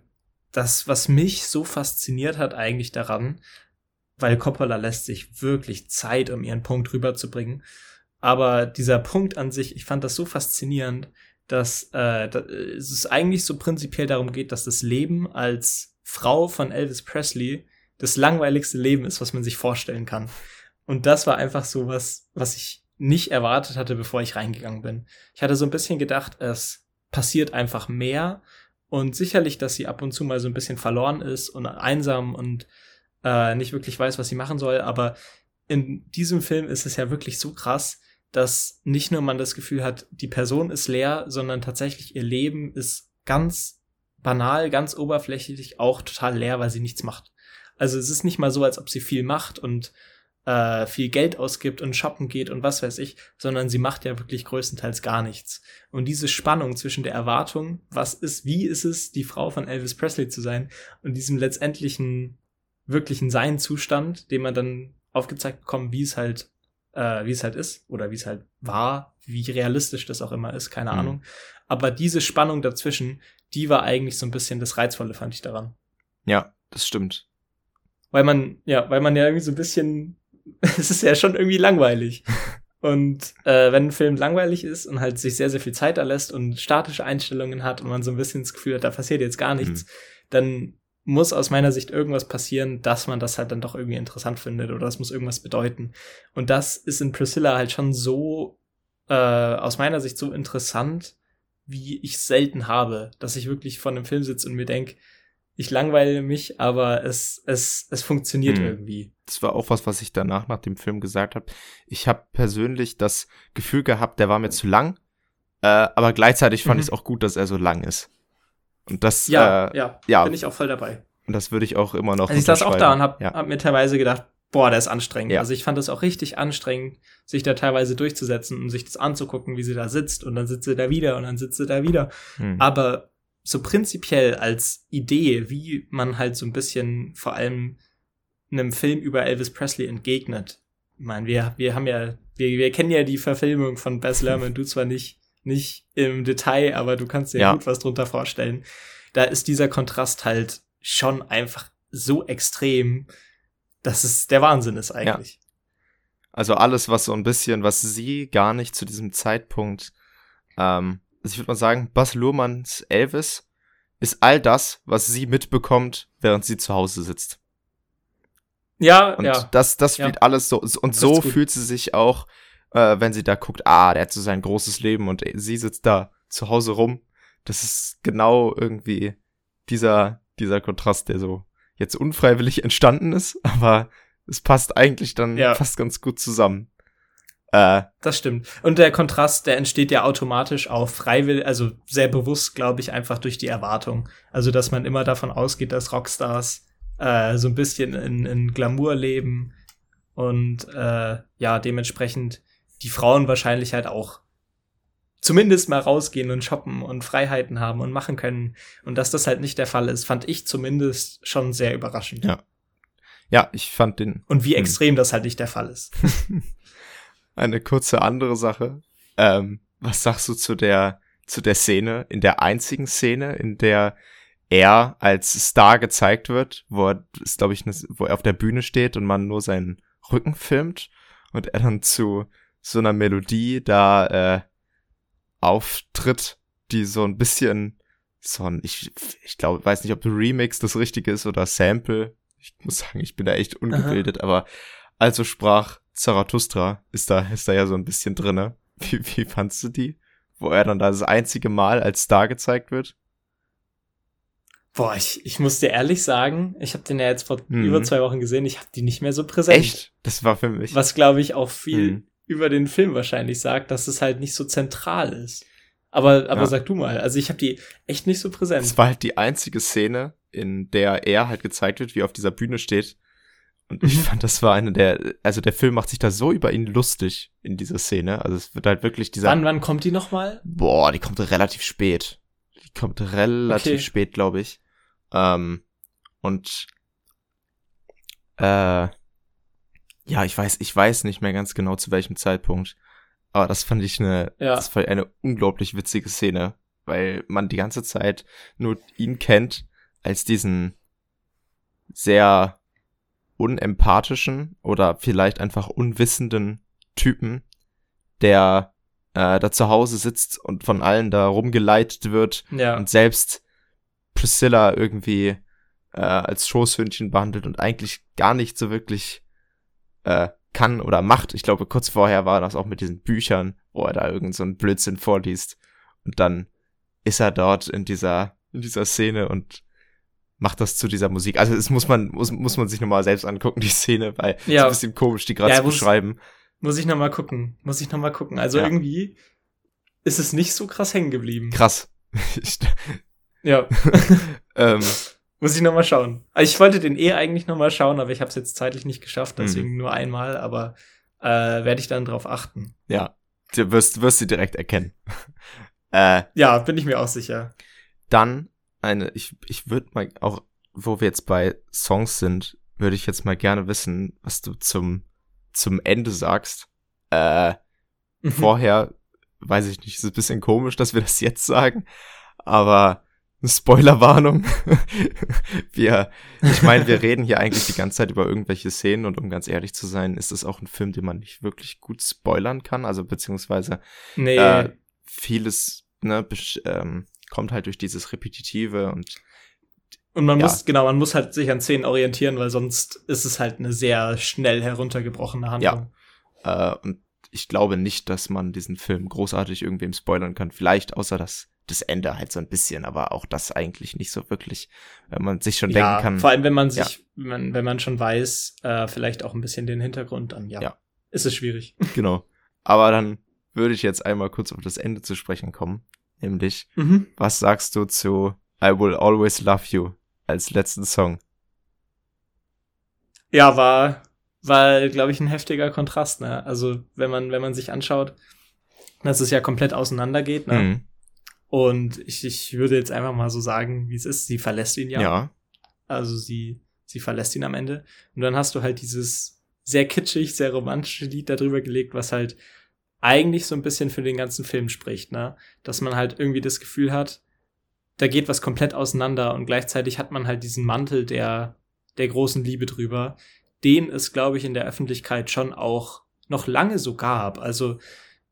das, was mich so fasziniert hat eigentlich daran, weil Coppola lässt sich wirklich Zeit, um ihren Punkt rüberzubringen. Aber dieser Punkt an sich, ich fand das so faszinierend, dass, äh, dass es eigentlich so prinzipiell darum geht, dass das Leben als Frau von Elvis Presley das langweiligste Leben ist, was man sich vorstellen kann. Und das war einfach so was, was ich nicht erwartet hatte, bevor ich reingegangen bin. Ich hatte so ein bisschen gedacht, es passiert einfach mehr und sicherlich, dass sie ab und zu mal so ein bisschen verloren ist und einsam und äh, nicht wirklich weiß, was sie machen soll. Aber in diesem Film ist es ja wirklich so krass, dass nicht nur man das Gefühl hat, die Person ist leer, sondern tatsächlich ihr Leben ist ganz banal, ganz oberflächlich auch total leer, weil sie nichts macht. Also es ist nicht mal so, als ob sie viel macht und äh, viel Geld ausgibt und shoppen geht und was weiß ich, sondern sie macht ja wirklich größtenteils gar nichts. Und diese Spannung zwischen der Erwartung, was ist, wie ist es, die Frau von Elvis Presley zu sein, und diesem letztendlichen wirklichen Sein-Zustand, den man dann aufgezeigt bekommt, wie es halt, äh, wie es halt ist oder wie es halt war, wie realistisch das auch immer ist, keine mhm. Ahnung. Aber diese Spannung dazwischen, die war eigentlich so ein bisschen das Reizvolle, fand ich daran.
Ja, das stimmt.
Weil man, ja, weil man ja irgendwie so ein bisschen, [laughs] es ist ja schon irgendwie langweilig. Und äh, wenn ein Film langweilig ist und halt sich sehr, sehr viel Zeit erlässt und statische Einstellungen hat und man so ein bisschen das Gefühl hat, da passiert jetzt gar nichts, mhm. dann muss aus meiner Sicht irgendwas passieren, dass man das halt dann doch irgendwie interessant findet oder das muss irgendwas bedeuten. Und das ist in Priscilla halt schon so, äh, aus meiner Sicht so interessant, wie ich selten habe, dass ich wirklich vor einem Film sitze und mir denke, ich langweile mich, aber es, es, es funktioniert hm. irgendwie.
Das war auch was, was ich danach nach dem Film gesagt habe. Ich habe persönlich das Gefühl gehabt, der war mir zu lang, äh, aber gleichzeitig fand mhm. ich es auch gut, dass er so lang ist. Und das,
ja, äh, ja, ja, bin ich auch voll dabei.
Und das würde ich auch immer noch.
Also ich saß auch da und hab, ja. hab mir teilweise gedacht, boah, der ist anstrengend. Ja. Also ich fand das auch richtig anstrengend, sich da teilweise durchzusetzen und sich das anzugucken, wie sie da sitzt und dann sitzt sie da wieder und dann sitzt sie da wieder. Hm. Aber so prinzipiell als Idee, wie man halt so ein bisschen vor allem einem Film über Elvis Presley entgegnet. Ich meine, wir, wir haben ja, wir, wir kennen ja die Verfilmung von Bess Lerman, du zwar nicht, nicht im Detail, aber du kannst dir ja. gut was drunter vorstellen. Da ist dieser Kontrast halt schon einfach so extrem, dass es der Wahnsinn ist eigentlich. Ja.
Also alles, was so ein bisschen, was sie gar nicht zu diesem Zeitpunkt, ähm, ich würde mal sagen, Bas Luhrmanns Elvis ist all das, was sie mitbekommt, während sie zu Hause sitzt.
Ja,
und
ja.
das, das ja. alles so, und so fühlt sie sich auch, äh, wenn sie da guckt, ah, der hat so sein großes Leben und sie sitzt da zu Hause rum. Das ist genau irgendwie dieser, dieser Kontrast, der so jetzt unfreiwillig [laughs] entstanden ist, aber es passt eigentlich dann ja. fast ganz gut zusammen.
Äh, das stimmt. Und der Kontrast, der entsteht ja automatisch auch freiwillig, also sehr bewusst, glaube ich, einfach durch die Erwartung. Also, dass man immer davon ausgeht, dass Rockstars äh, so ein bisschen in, in Glamour leben und äh, ja, dementsprechend die Frauen wahrscheinlich halt auch zumindest mal rausgehen und shoppen und Freiheiten haben und machen können. Und dass das halt nicht der Fall ist, fand ich zumindest schon sehr überraschend.
Ja. Ja, ich fand den.
Und wie hm. extrem das halt nicht der Fall ist. [laughs]
Eine kurze andere Sache. Ähm, was sagst du zu der, zu der Szene, in der einzigen Szene, in der er als Star gezeigt wird, wo er, ist glaube ich, ne, wo er auf der Bühne steht und man nur seinen Rücken filmt und er dann zu so einer Melodie da äh, auftritt, die so ein bisschen so ein, ich, ich glaube, weiß nicht, ob Remix das richtige ist oder Sample. Ich muss sagen, ich bin da echt ungebildet, Aha. aber also sprach Zarathustra ist da, ist da ja so ein bisschen drinne. Wie, wie fandst du die? Wo er dann da das einzige Mal als Star gezeigt wird?
Boah, ich, ich muss dir ehrlich sagen, ich habe den ja jetzt vor mhm. über zwei Wochen gesehen, ich habe die nicht mehr so präsent. Echt?
Das war für mich.
Was glaube ich auch viel mhm. über den Film wahrscheinlich sagt, dass es halt nicht so zentral ist. Aber, aber ja. sag du mal, also ich habe die echt nicht so präsent.
Es war halt die einzige Szene, in der er halt gezeigt wird, wie er auf dieser Bühne steht. Und ich mhm. fand, das war eine der, also der Film macht sich da so über ihn lustig in dieser Szene. Also es wird halt wirklich dieser.
Wann, wann kommt die nochmal?
Boah, die kommt relativ spät. Die kommt relativ okay. spät, glaube ich. Ähm, und äh, ja, ich weiß, ich weiß nicht mehr ganz genau zu welchem Zeitpunkt. Aber das fand ich eine, ja. das war eine unglaublich witzige Szene, weil man die ganze Zeit nur ihn kennt als diesen sehr unempathischen oder vielleicht einfach unwissenden Typen, der äh, da zu Hause sitzt und von allen da rumgeleitet wird ja. und selbst Priscilla irgendwie äh, als Schoßhündchen behandelt und eigentlich gar nicht so wirklich äh, kann oder macht. Ich glaube, kurz vorher war das auch mit diesen Büchern, wo er da irgend so einen Blödsinn vorliest. Und dann ist er dort in dieser, in dieser Szene und macht das zu dieser Musik. Also es muss man, muss, muss man sich nochmal selbst angucken, die Szene, weil ja. es ist ein bisschen komisch, die gerade ja, zu beschreiben.
Muss ich nochmal gucken. Muss ich nochmal gucken. Also ja. irgendwie ist es nicht so krass hängen geblieben.
Krass. [laughs]
ja. [laughs] ähm, [laughs] muss ich noch mal schauen. Also ich wollte den eh eigentlich noch mal schauen, aber ich habe es jetzt zeitlich nicht geschafft, deswegen mhm. nur einmal, aber äh, werde ich dann drauf achten.
Ja, du wirst, wirst sie direkt erkennen.
äh, ja, bin ich mir auch sicher.
Dann eine, ich, ich würde mal auch, wo wir jetzt bei Songs sind, würde ich jetzt mal gerne wissen, was du zum, zum Ende sagst. Äh, mhm. Vorher, weiß ich nicht, ist ein bisschen komisch, dass wir das jetzt sagen, aber Spoilerwarnung. [laughs] wir, ich meine, wir reden hier eigentlich die ganze Zeit über irgendwelche Szenen und um ganz ehrlich zu sein, ist es auch ein Film, den man nicht wirklich gut spoilern kann, also beziehungsweise nee. äh, vieles ne, ähm, kommt halt durch dieses Repetitive und
und man ja. muss, genau, man muss halt sich an Szenen orientieren, weil sonst ist es halt eine sehr schnell heruntergebrochene Handlung.
Ja. Äh, und ich glaube nicht, dass man diesen Film großartig irgendwem spoilern kann. Vielleicht außer das das Ende halt so ein bisschen, aber auch das eigentlich nicht so wirklich, wenn man sich schon ja, denken kann.
Vor allem, wenn man sich, ja. wenn, man, wenn man schon weiß, äh, vielleicht auch ein bisschen den Hintergrund, dann ja, ja. ist es schwierig.
Genau. Aber dann würde ich jetzt einmal kurz auf das Ende zu sprechen kommen. Nämlich, mhm. was sagst du zu I Will Always Love You als letzten Song?
Ja, war, war, glaube ich, ein heftiger Kontrast, ne? Also, wenn man, wenn man sich anschaut, dass es ja komplett auseinandergeht, ne? Mhm. Und ich, ich würde jetzt einfach mal so sagen, wie es ist. Sie verlässt ihn ja. Ja. Also sie, sie verlässt ihn am Ende. Und dann hast du halt dieses sehr kitschig, sehr romantische Lied darüber gelegt, was halt eigentlich so ein bisschen für den ganzen Film spricht, ne? Dass man halt irgendwie das Gefühl hat, da geht was komplett auseinander und gleichzeitig hat man halt diesen Mantel der, der großen Liebe drüber, den es, glaube ich, in der Öffentlichkeit schon auch noch lange so gab. Also,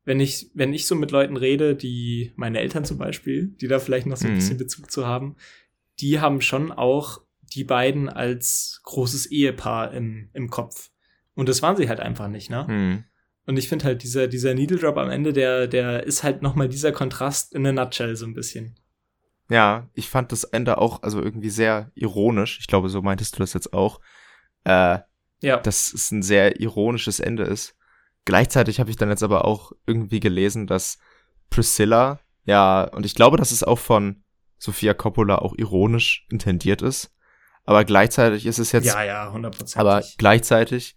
wenn ich, wenn ich so mit Leuten rede, die, meine Eltern zum Beispiel, die da vielleicht noch so ein mhm. bisschen Bezug zu haben, die haben schon auch die beiden als großes Ehepaar im, im Kopf. Und das waren sie halt einfach nicht, ne? Mhm. Und ich finde halt, dieser, dieser Needle Drop am Ende, der, der ist halt nochmal dieser Kontrast in a nutshell so ein bisschen.
Ja, ich fand das Ende auch, also irgendwie sehr ironisch. Ich glaube, so meintest du das jetzt auch. Äh, ja. Dass es ein sehr ironisches Ende ist. Gleichzeitig habe ich dann jetzt aber auch irgendwie gelesen, dass Priscilla, ja, und ich glaube, dass es auch von Sofia Coppola auch ironisch intendiert ist. Aber gleichzeitig ist es jetzt.
Ja, ja, 100%.
Aber gleichzeitig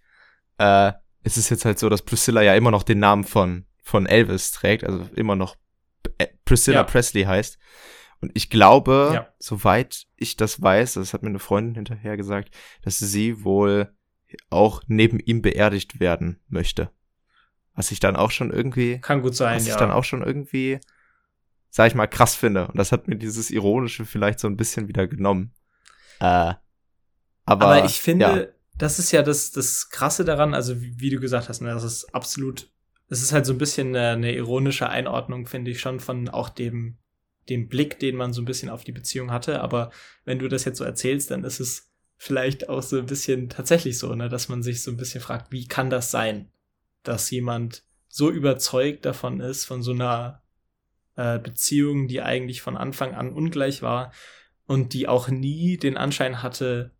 äh, es ist jetzt halt so, dass Priscilla ja immer noch den Namen von, von Elvis trägt, also immer noch äh, Priscilla ja. Presley heißt. Und ich glaube, ja. soweit ich das weiß, das hat mir eine Freundin hinterher gesagt, dass sie wohl auch neben ihm beerdigt werden möchte. Was ich dann auch schon irgendwie.
Kann gut sein,
was
ja.
ich dann auch schon irgendwie, sag ich mal, krass finde. Und das hat mir dieses Ironische vielleicht so ein bisschen wieder genommen. Äh, aber,
aber ich finde, ja das ist ja das, das Krasse daran, also wie, wie du gesagt hast, ne, das ist absolut, es ist halt so ein bisschen eine, eine ironische Einordnung, finde ich schon, von auch dem, dem Blick, den man so ein bisschen auf die Beziehung hatte. Aber wenn du das jetzt so erzählst, dann ist es vielleicht auch so ein bisschen tatsächlich so, ne, dass man sich so ein bisschen fragt, wie kann das sein, dass jemand so überzeugt davon ist, von so einer äh, Beziehung, die eigentlich von Anfang an ungleich war und die auch nie den Anschein hatte,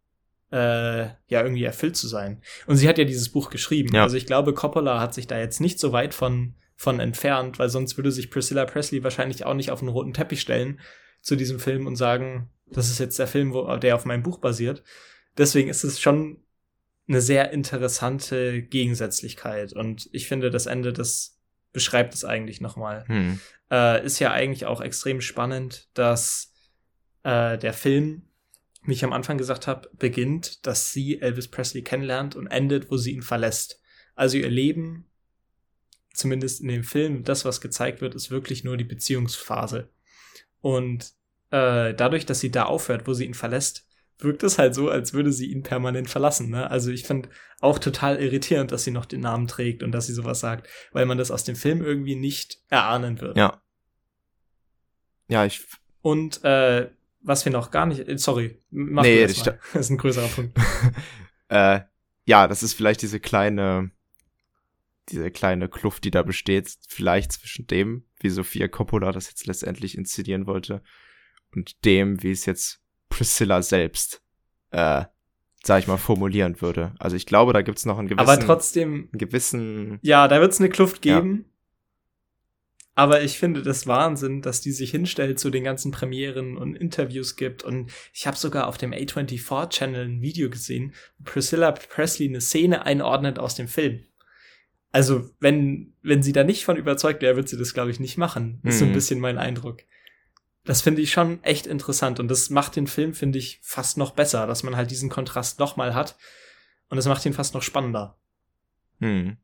äh, ja irgendwie erfüllt zu sein. Und sie hat ja dieses Buch geschrieben. Ja. Also ich glaube, Coppola hat sich da jetzt nicht so weit von, von entfernt, weil sonst würde sich Priscilla Presley wahrscheinlich auch nicht auf einen roten Teppich stellen zu diesem Film und sagen, das ist jetzt der Film, wo, der auf meinem Buch basiert. Deswegen ist es schon eine sehr interessante Gegensätzlichkeit. Und ich finde, das Ende, das beschreibt es eigentlich nochmal. Hm. Äh, ist ja eigentlich auch extrem spannend, dass äh, der Film wie ich am Anfang gesagt habe, beginnt, dass sie Elvis Presley kennenlernt und endet, wo sie ihn verlässt. Also ihr Leben, zumindest in dem Film, das, was gezeigt wird, ist wirklich nur die Beziehungsphase. Und äh, dadurch, dass sie da aufhört, wo sie ihn verlässt, wirkt es halt so, als würde sie ihn permanent verlassen. Ne? Also ich finde auch total irritierend, dass sie noch den Namen trägt und dass sie sowas sagt, weil man das aus dem Film irgendwie nicht erahnen wird.
Ja. Ja, ich.
Und äh, was wir noch gar nicht, äh, sorry, mach nee, das, mal. [laughs] das ist ein größerer Punkt. [laughs]
äh, ja, das ist vielleicht diese kleine, diese kleine Kluft, die da besteht, vielleicht zwischen dem, wie Sophia Coppola das jetzt letztendlich inszenieren wollte, und dem, wie es jetzt Priscilla selbst, äh, sag ich mal, formulieren würde. Also ich glaube, da gibt's noch einen gewissen,
aber trotzdem,
einen gewissen,
ja, da wird's eine Kluft geben. Ja. Aber ich finde das Wahnsinn, dass die sich hinstellt zu den ganzen Premieren und Interviews gibt. Und ich habe sogar auf dem A24-Channel ein Video gesehen, wo Priscilla Presley eine Szene einordnet aus dem Film. Also, wenn, wenn sie da nicht von überzeugt wäre, wird sie das, glaube ich, nicht machen. Das ist so ein mhm. bisschen mein Eindruck. Das finde ich schon echt interessant. Und das macht den Film, finde ich, fast noch besser, dass man halt diesen Kontrast nochmal hat. Und das macht ihn fast noch spannender.
Hm.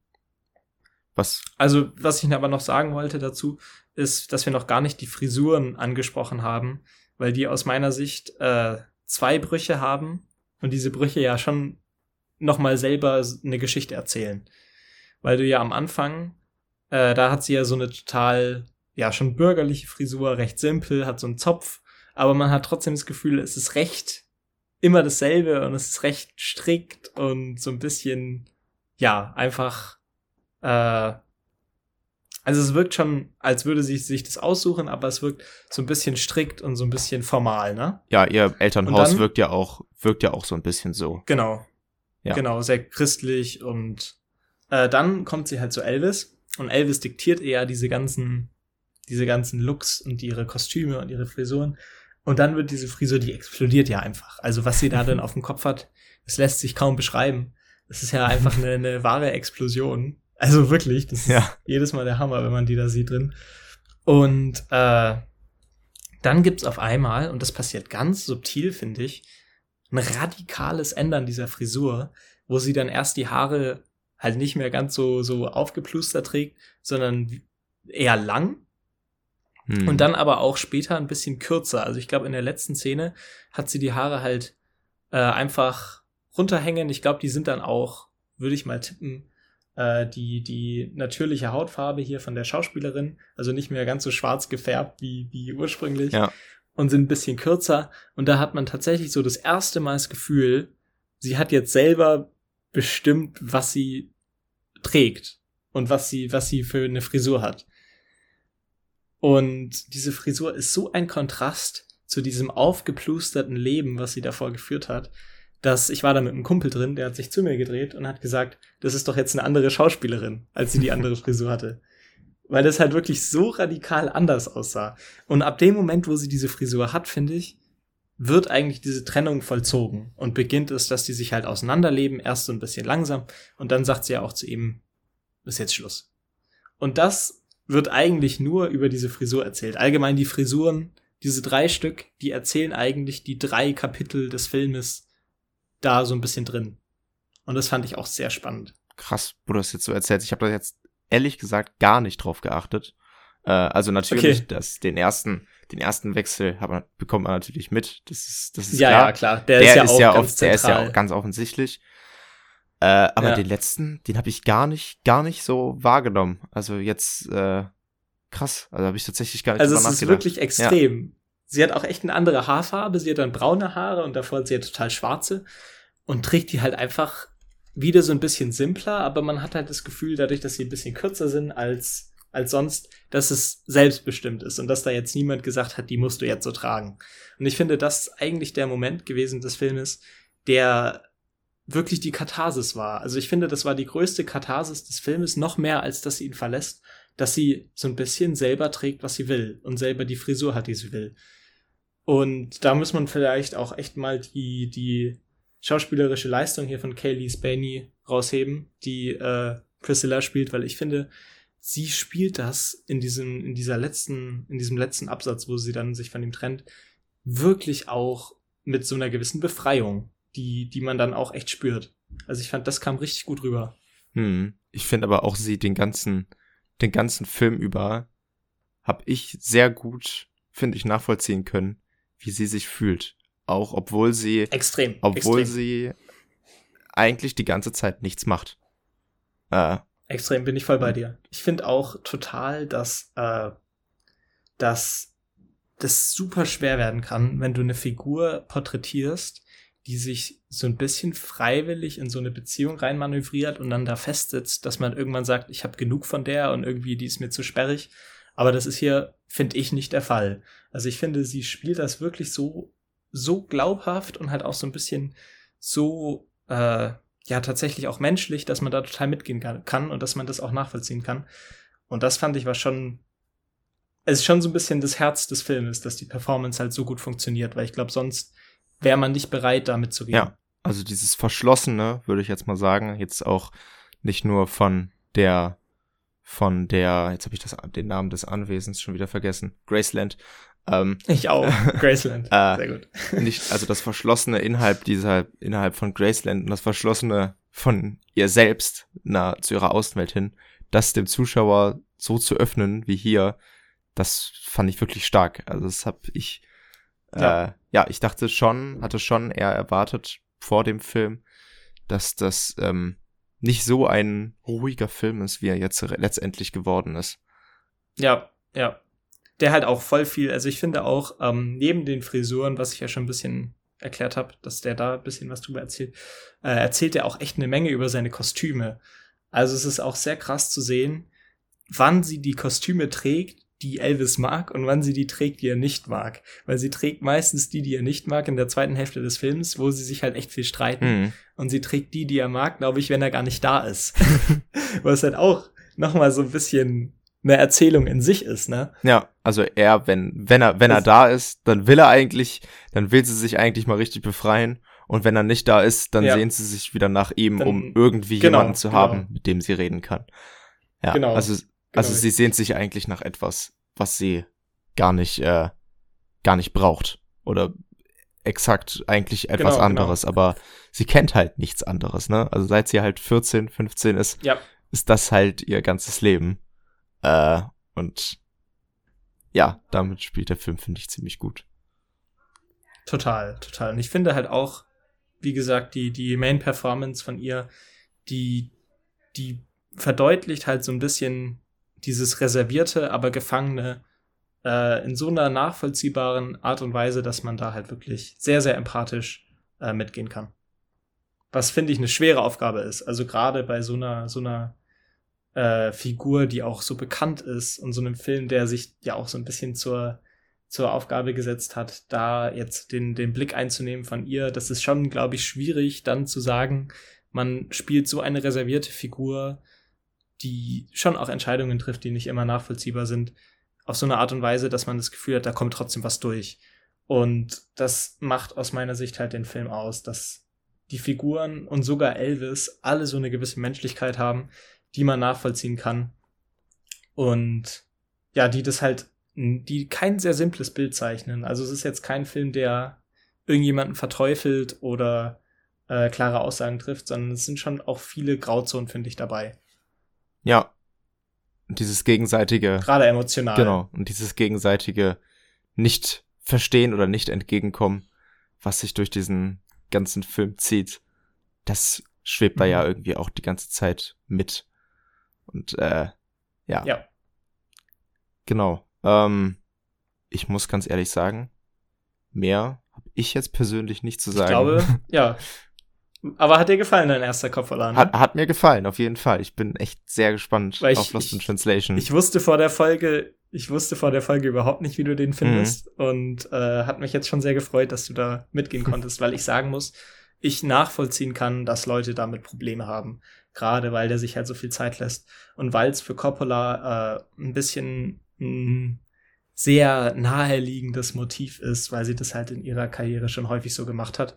Was?
Also, was ich aber noch sagen wollte dazu, ist, dass wir noch gar nicht die Frisuren angesprochen haben, weil die aus meiner Sicht äh, zwei Brüche haben und diese Brüche ja schon noch mal selber eine Geschichte erzählen. Weil du ja am Anfang, äh, da hat sie ja so eine total, ja, schon bürgerliche Frisur, recht simpel, hat so einen Zopf, aber man hat trotzdem das Gefühl, es ist recht immer dasselbe und es ist recht strikt und so ein bisschen, ja, einfach äh, also es wirkt schon, als würde sie sich das aussuchen, aber es wirkt so ein bisschen strikt und so ein bisschen formal, ne?
Ja, ihr Elternhaus dann, wirkt ja auch, wirkt ja auch so ein bisschen so.
Genau. Ja. Genau, sehr christlich und äh, dann kommt sie halt zu Elvis und Elvis diktiert eher diese ganzen, diese ganzen Looks und ihre Kostüme und ihre Frisuren. Und dann wird diese Frisur, die explodiert ja einfach. Also was sie da denn [laughs] auf dem Kopf hat, das lässt sich kaum beschreiben. Das ist ja einfach eine, eine wahre Explosion. Also wirklich, das ja. ist jedes Mal der Hammer, wenn man die da sieht drin. Und äh, dann gibt's auf einmal, und das passiert ganz subtil, finde ich, ein radikales Ändern dieser Frisur, wo sie dann erst die Haare halt nicht mehr ganz so, so aufgeplustert trägt, sondern eher lang. Hm. Und dann aber auch später ein bisschen kürzer. Also ich glaube, in der letzten Szene hat sie die Haare halt äh, einfach runterhängen. Ich glaube, die sind dann auch, würde ich mal tippen, äh, die, die natürliche Hautfarbe hier von der Schauspielerin. Also nicht mehr ganz so schwarz gefärbt wie, wie ursprünglich. Ja. Und sind ein bisschen kürzer. Und da hat man tatsächlich so das erste Mal das Gefühl, sie hat jetzt selber bestimmt, was sie trägt und was sie, was sie für eine Frisur hat. Und diese Frisur ist so ein Kontrast zu diesem aufgeplusterten Leben, was sie davor geführt hat, dass ich war da mit einem Kumpel drin, der hat sich zu mir gedreht und hat gesagt, das ist doch jetzt eine andere Schauspielerin, als sie die andere Frisur hatte. Weil das halt wirklich so radikal anders aussah. Und ab dem Moment, wo sie diese Frisur hat, finde ich, wird eigentlich diese Trennung vollzogen und beginnt es, dass die sich halt auseinanderleben, erst so ein bisschen langsam und dann sagt sie ja auch zu ihm, ist jetzt Schluss. Und das wird eigentlich nur über diese Frisur erzählt. Allgemein die Frisuren, diese drei Stück, die erzählen eigentlich die drei Kapitel des Filmes da so ein bisschen drin. Und das fand ich auch sehr spannend.
Krass, wo du das jetzt so erzählst. Ich habe da jetzt ehrlich gesagt gar nicht drauf geachtet. Äh, also natürlich, okay. dass den ersten, den ersten Wechsel man, bekommt man natürlich mit. Das ist, das ist
ja,
klar.
Ja, klar.
Der, der ist ja, ist auch ja ganz oft, Der ist ja auch ganz offensichtlich. Äh, aber ja. den letzten, den habe ich gar nicht, gar nicht so wahrgenommen. Also jetzt äh, krass. Also habe ich tatsächlich gar nicht
Also es ist wirklich extrem. Ja. Sie hat auch echt eine andere Haarfarbe. Sie hat dann braune Haare und davor hat sie ja total schwarze und trägt die halt einfach wieder so ein bisschen simpler, aber man hat halt das Gefühl, dadurch, dass sie ein bisschen kürzer sind als als sonst, dass es selbstbestimmt ist und dass da jetzt niemand gesagt hat, die musst du jetzt so tragen. Und ich finde, das ist eigentlich der Moment gewesen des Filmes, der wirklich die Katharsis war. Also ich finde, das war die größte Katharsis des Filmes, noch mehr als dass sie ihn verlässt, dass sie so ein bisschen selber trägt, was sie will und selber die Frisur hat, die sie will. Und da muss man vielleicht auch echt mal die, die schauspielerische Leistung hier von Kaylee Spaney rausheben, die äh, Priscilla spielt, weil ich finde, sie spielt das in diesem, in dieser letzten, in diesem letzten Absatz, wo sie dann sich von ihm trennt, wirklich auch mit so einer gewissen Befreiung, die, die man dann auch echt spürt. Also ich fand, das kam richtig gut rüber.
Hm. Ich finde aber auch sie den ganzen, den ganzen Film über, hab ich sehr gut, finde ich, nachvollziehen können, wie sie sich fühlt. Auch obwohl sie,
extrem,
obwohl
extrem.
sie eigentlich die ganze Zeit nichts macht.
Äh, Extrem bin ich voll bei dir. Ich finde auch total, dass, äh, dass das super schwer werden kann, wenn du eine Figur porträtierst, die sich so ein bisschen freiwillig in so eine Beziehung reinmanövriert und dann da festsitzt, dass man irgendwann sagt, ich habe genug von der und irgendwie die ist mir zu sperrig. Aber das ist hier, finde ich, nicht der Fall. Also ich finde, sie spielt das wirklich so, so glaubhaft und halt auch so ein bisschen so, äh, ja tatsächlich auch menschlich, dass man da total mitgehen kann und dass man das auch nachvollziehen kann. Und das fand ich war schon, es ist schon so ein bisschen das Herz des Filmes, dass die Performance halt so gut funktioniert, weil ich glaube, sonst wäre man nicht bereit, damit zu gehen.
Ja, also dieses Verschlossene, würde ich jetzt mal sagen, jetzt auch nicht nur von der von der, jetzt habe ich das, den Namen des Anwesens schon wieder vergessen, Graceland.
Ähm, ich auch, [laughs] Graceland,
äh, sehr gut. nicht, also das Verschlossene innerhalb dieser, innerhalb von Graceland und das Verschlossene von ihr selbst na, zu ihrer Außenwelt hin, das dem Zuschauer so zu öffnen wie hier, das fand ich wirklich stark. Also das habe ich, äh, ja. ja, ich dachte schon, hatte schon eher erwartet vor dem Film, dass das ähm, nicht so ein ruhiger Film ist, wie er jetzt letztendlich geworden ist.
Ja, ja. Der halt auch voll viel, also ich finde auch, ähm, neben den Frisuren, was ich ja schon ein bisschen erklärt habe, dass der da ein bisschen was drüber erzählt, äh, erzählt er auch echt eine Menge über seine Kostüme. Also es ist auch sehr krass zu sehen, wann sie die Kostüme trägt, die Elvis mag und wann sie die trägt, die er nicht mag. Weil sie trägt meistens die, die er nicht mag in der zweiten Hälfte des Films, wo sie sich halt echt viel streiten. Mhm. Und sie trägt die, die er mag, glaube ich, wenn er gar nicht da ist. [laughs] Was halt auch nochmal so ein bisschen eine Erzählung in sich ist, ne?
Ja, also er, wenn, wenn er, wenn er da ist, dann will er eigentlich, dann will sie sich eigentlich mal richtig befreien. Und wenn er nicht da ist, dann ja. sehen sie sich wieder nach ihm, dann, um irgendwie genau, jemanden zu haben, genau. mit dem sie reden kann. Ja, genau. Also, genau also sie sehnt sich eigentlich nach etwas, was sie gar nicht, äh, gar nicht braucht. Oder exakt eigentlich etwas genau, anderes, genau. aber sie kennt halt nichts anderes, ne? Also seit sie halt 14, 15 ist, ja. ist das halt ihr ganzes Leben. Äh, und ja, damit spielt der Film, finde ich, ziemlich gut.
Total, total. Und ich finde halt auch, wie gesagt, die, die Main Performance von ihr, die, die verdeutlicht halt so ein bisschen dieses reservierte, aber gefangene äh, in so einer nachvollziehbaren Art und Weise, dass man da halt wirklich sehr, sehr empathisch äh, mitgehen kann. Was finde ich eine schwere Aufgabe ist. Also gerade bei so einer, so einer äh, Figur, die auch so bekannt ist und so einem Film, der sich ja auch so ein bisschen zur, zur Aufgabe gesetzt hat, da jetzt den, den Blick einzunehmen von ihr, das ist schon, glaube ich, schwierig, dann zu sagen, man spielt so eine reservierte Figur, die schon auch Entscheidungen trifft, die nicht immer nachvollziehbar sind, auf so eine Art und Weise, dass man das Gefühl hat, da kommt trotzdem was durch. Und das macht aus meiner Sicht halt den Film aus, dass die Figuren und sogar Elvis alle so eine gewisse Menschlichkeit haben, die man nachvollziehen kann. Und ja, die das halt, die kein sehr simples Bild zeichnen. Also es ist jetzt kein Film, der irgendjemanden verteufelt oder äh, klare Aussagen trifft, sondern es sind schon auch viele Grauzonen, finde ich, dabei.
Ja, und dieses gegenseitige.
Gerade emotional.
Genau. Und dieses gegenseitige nicht verstehen oder nicht entgegenkommen, was sich durch diesen ganzen Film zieht, das schwebt mhm. da ja irgendwie auch die ganze Zeit mit. Und äh, ja. Ja. Genau. Ähm, ich muss ganz ehrlich sagen, mehr habe ich jetzt persönlich nicht zu sagen. Ich
glaube, [laughs] ja. Aber hat dir gefallen, dein erster Kopfverladen?
Ne? Hat, hat mir gefallen, auf jeden Fall. Ich bin echt sehr gespannt Weil auf Lost in Translation.
Ich wusste vor der Folge, ich wusste vor der Folge überhaupt nicht, wie du den findest. Mhm. Und äh, hat mich jetzt schon sehr gefreut, dass du da mitgehen konntest, weil ich sagen muss, ich nachvollziehen kann, dass Leute damit Probleme haben. Gerade weil der sich halt so viel Zeit lässt. Und weil es für Coppola äh, ein bisschen ein sehr naheliegendes Motiv ist, weil sie das halt in ihrer Karriere schon häufig so gemacht hat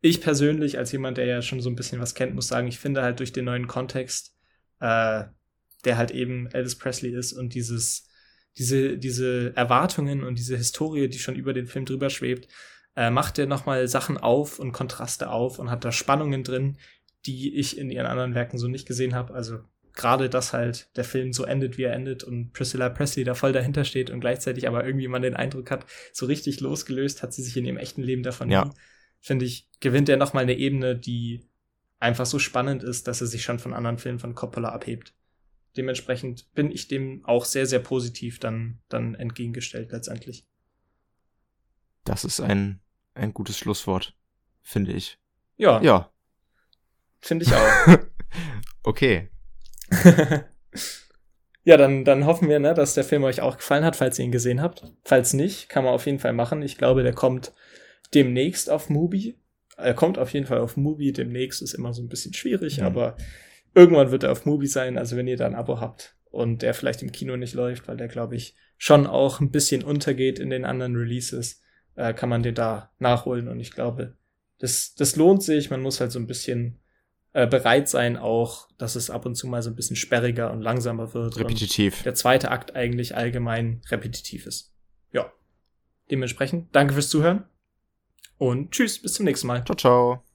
ich persönlich, als jemand, der ja schon so ein bisschen was kennt, muss sagen, ich finde halt durch den neuen Kontext, äh, der halt eben Elvis Presley ist und dieses, diese, diese Erwartungen und diese Historie, die schon über den Film drüber schwebt, äh, macht er nochmal Sachen auf und Kontraste auf und hat da Spannungen drin, die ich in ihren anderen Werken so nicht gesehen habe. Also gerade, dass halt der Film so endet, wie er endet und Priscilla Presley da voll dahinter steht und gleichzeitig aber irgendwie man den Eindruck hat, so richtig losgelöst hat sie sich in ihrem echten Leben davon ja. nie finde ich, gewinnt er nochmal eine Ebene, die einfach so spannend ist, dass er sich schon von anderen Filmen von Coppola abhebt. Dementsprechend bin ich dem auch sehr, sehr positiv dann, dann entgegengestellt letztendlich.
Das ist ein, ein gutes Schlusswort, finde ich.
Ja.
Ja.
Finde ich auch. [laughs]
okay. [laughs]
ja, dann, dann hoffen wir, ne, dass der Film euch auch gefallen hat, falls ihr ihn gesehen habt. Falls nicht, kann man auf jeden Fall machen. Ich glaube, der kommt demnächst auf Mubi. Er kommt auf jeden Fall auf Mubi. Demnächst ist immer so ein bisschen schwierig, mhm. aber irgendwann wird er auf Mubi sein. Also wenn ihr da ein Abo habt und der vielleicht im Kino nicht läuft, weil der, glaube ich, schon auch ein bisschen untergeht in den anderen Releases, äh, kann man den da nachholen. Und ich glaube, das, das lohnt sich. Man muss halt so ein bisschen äh, bereit sein, auch, dass es ab und zu mal so ein bisschen sperriger und langsamer wird.
Repetitiv.
der zweite Akt eigentlich allgemein repetitiv ist. Ja. Dementsprechend, danke fürs Zuhören. Und tschüss, bis zum nächsten Mal.
Ciao, ciao.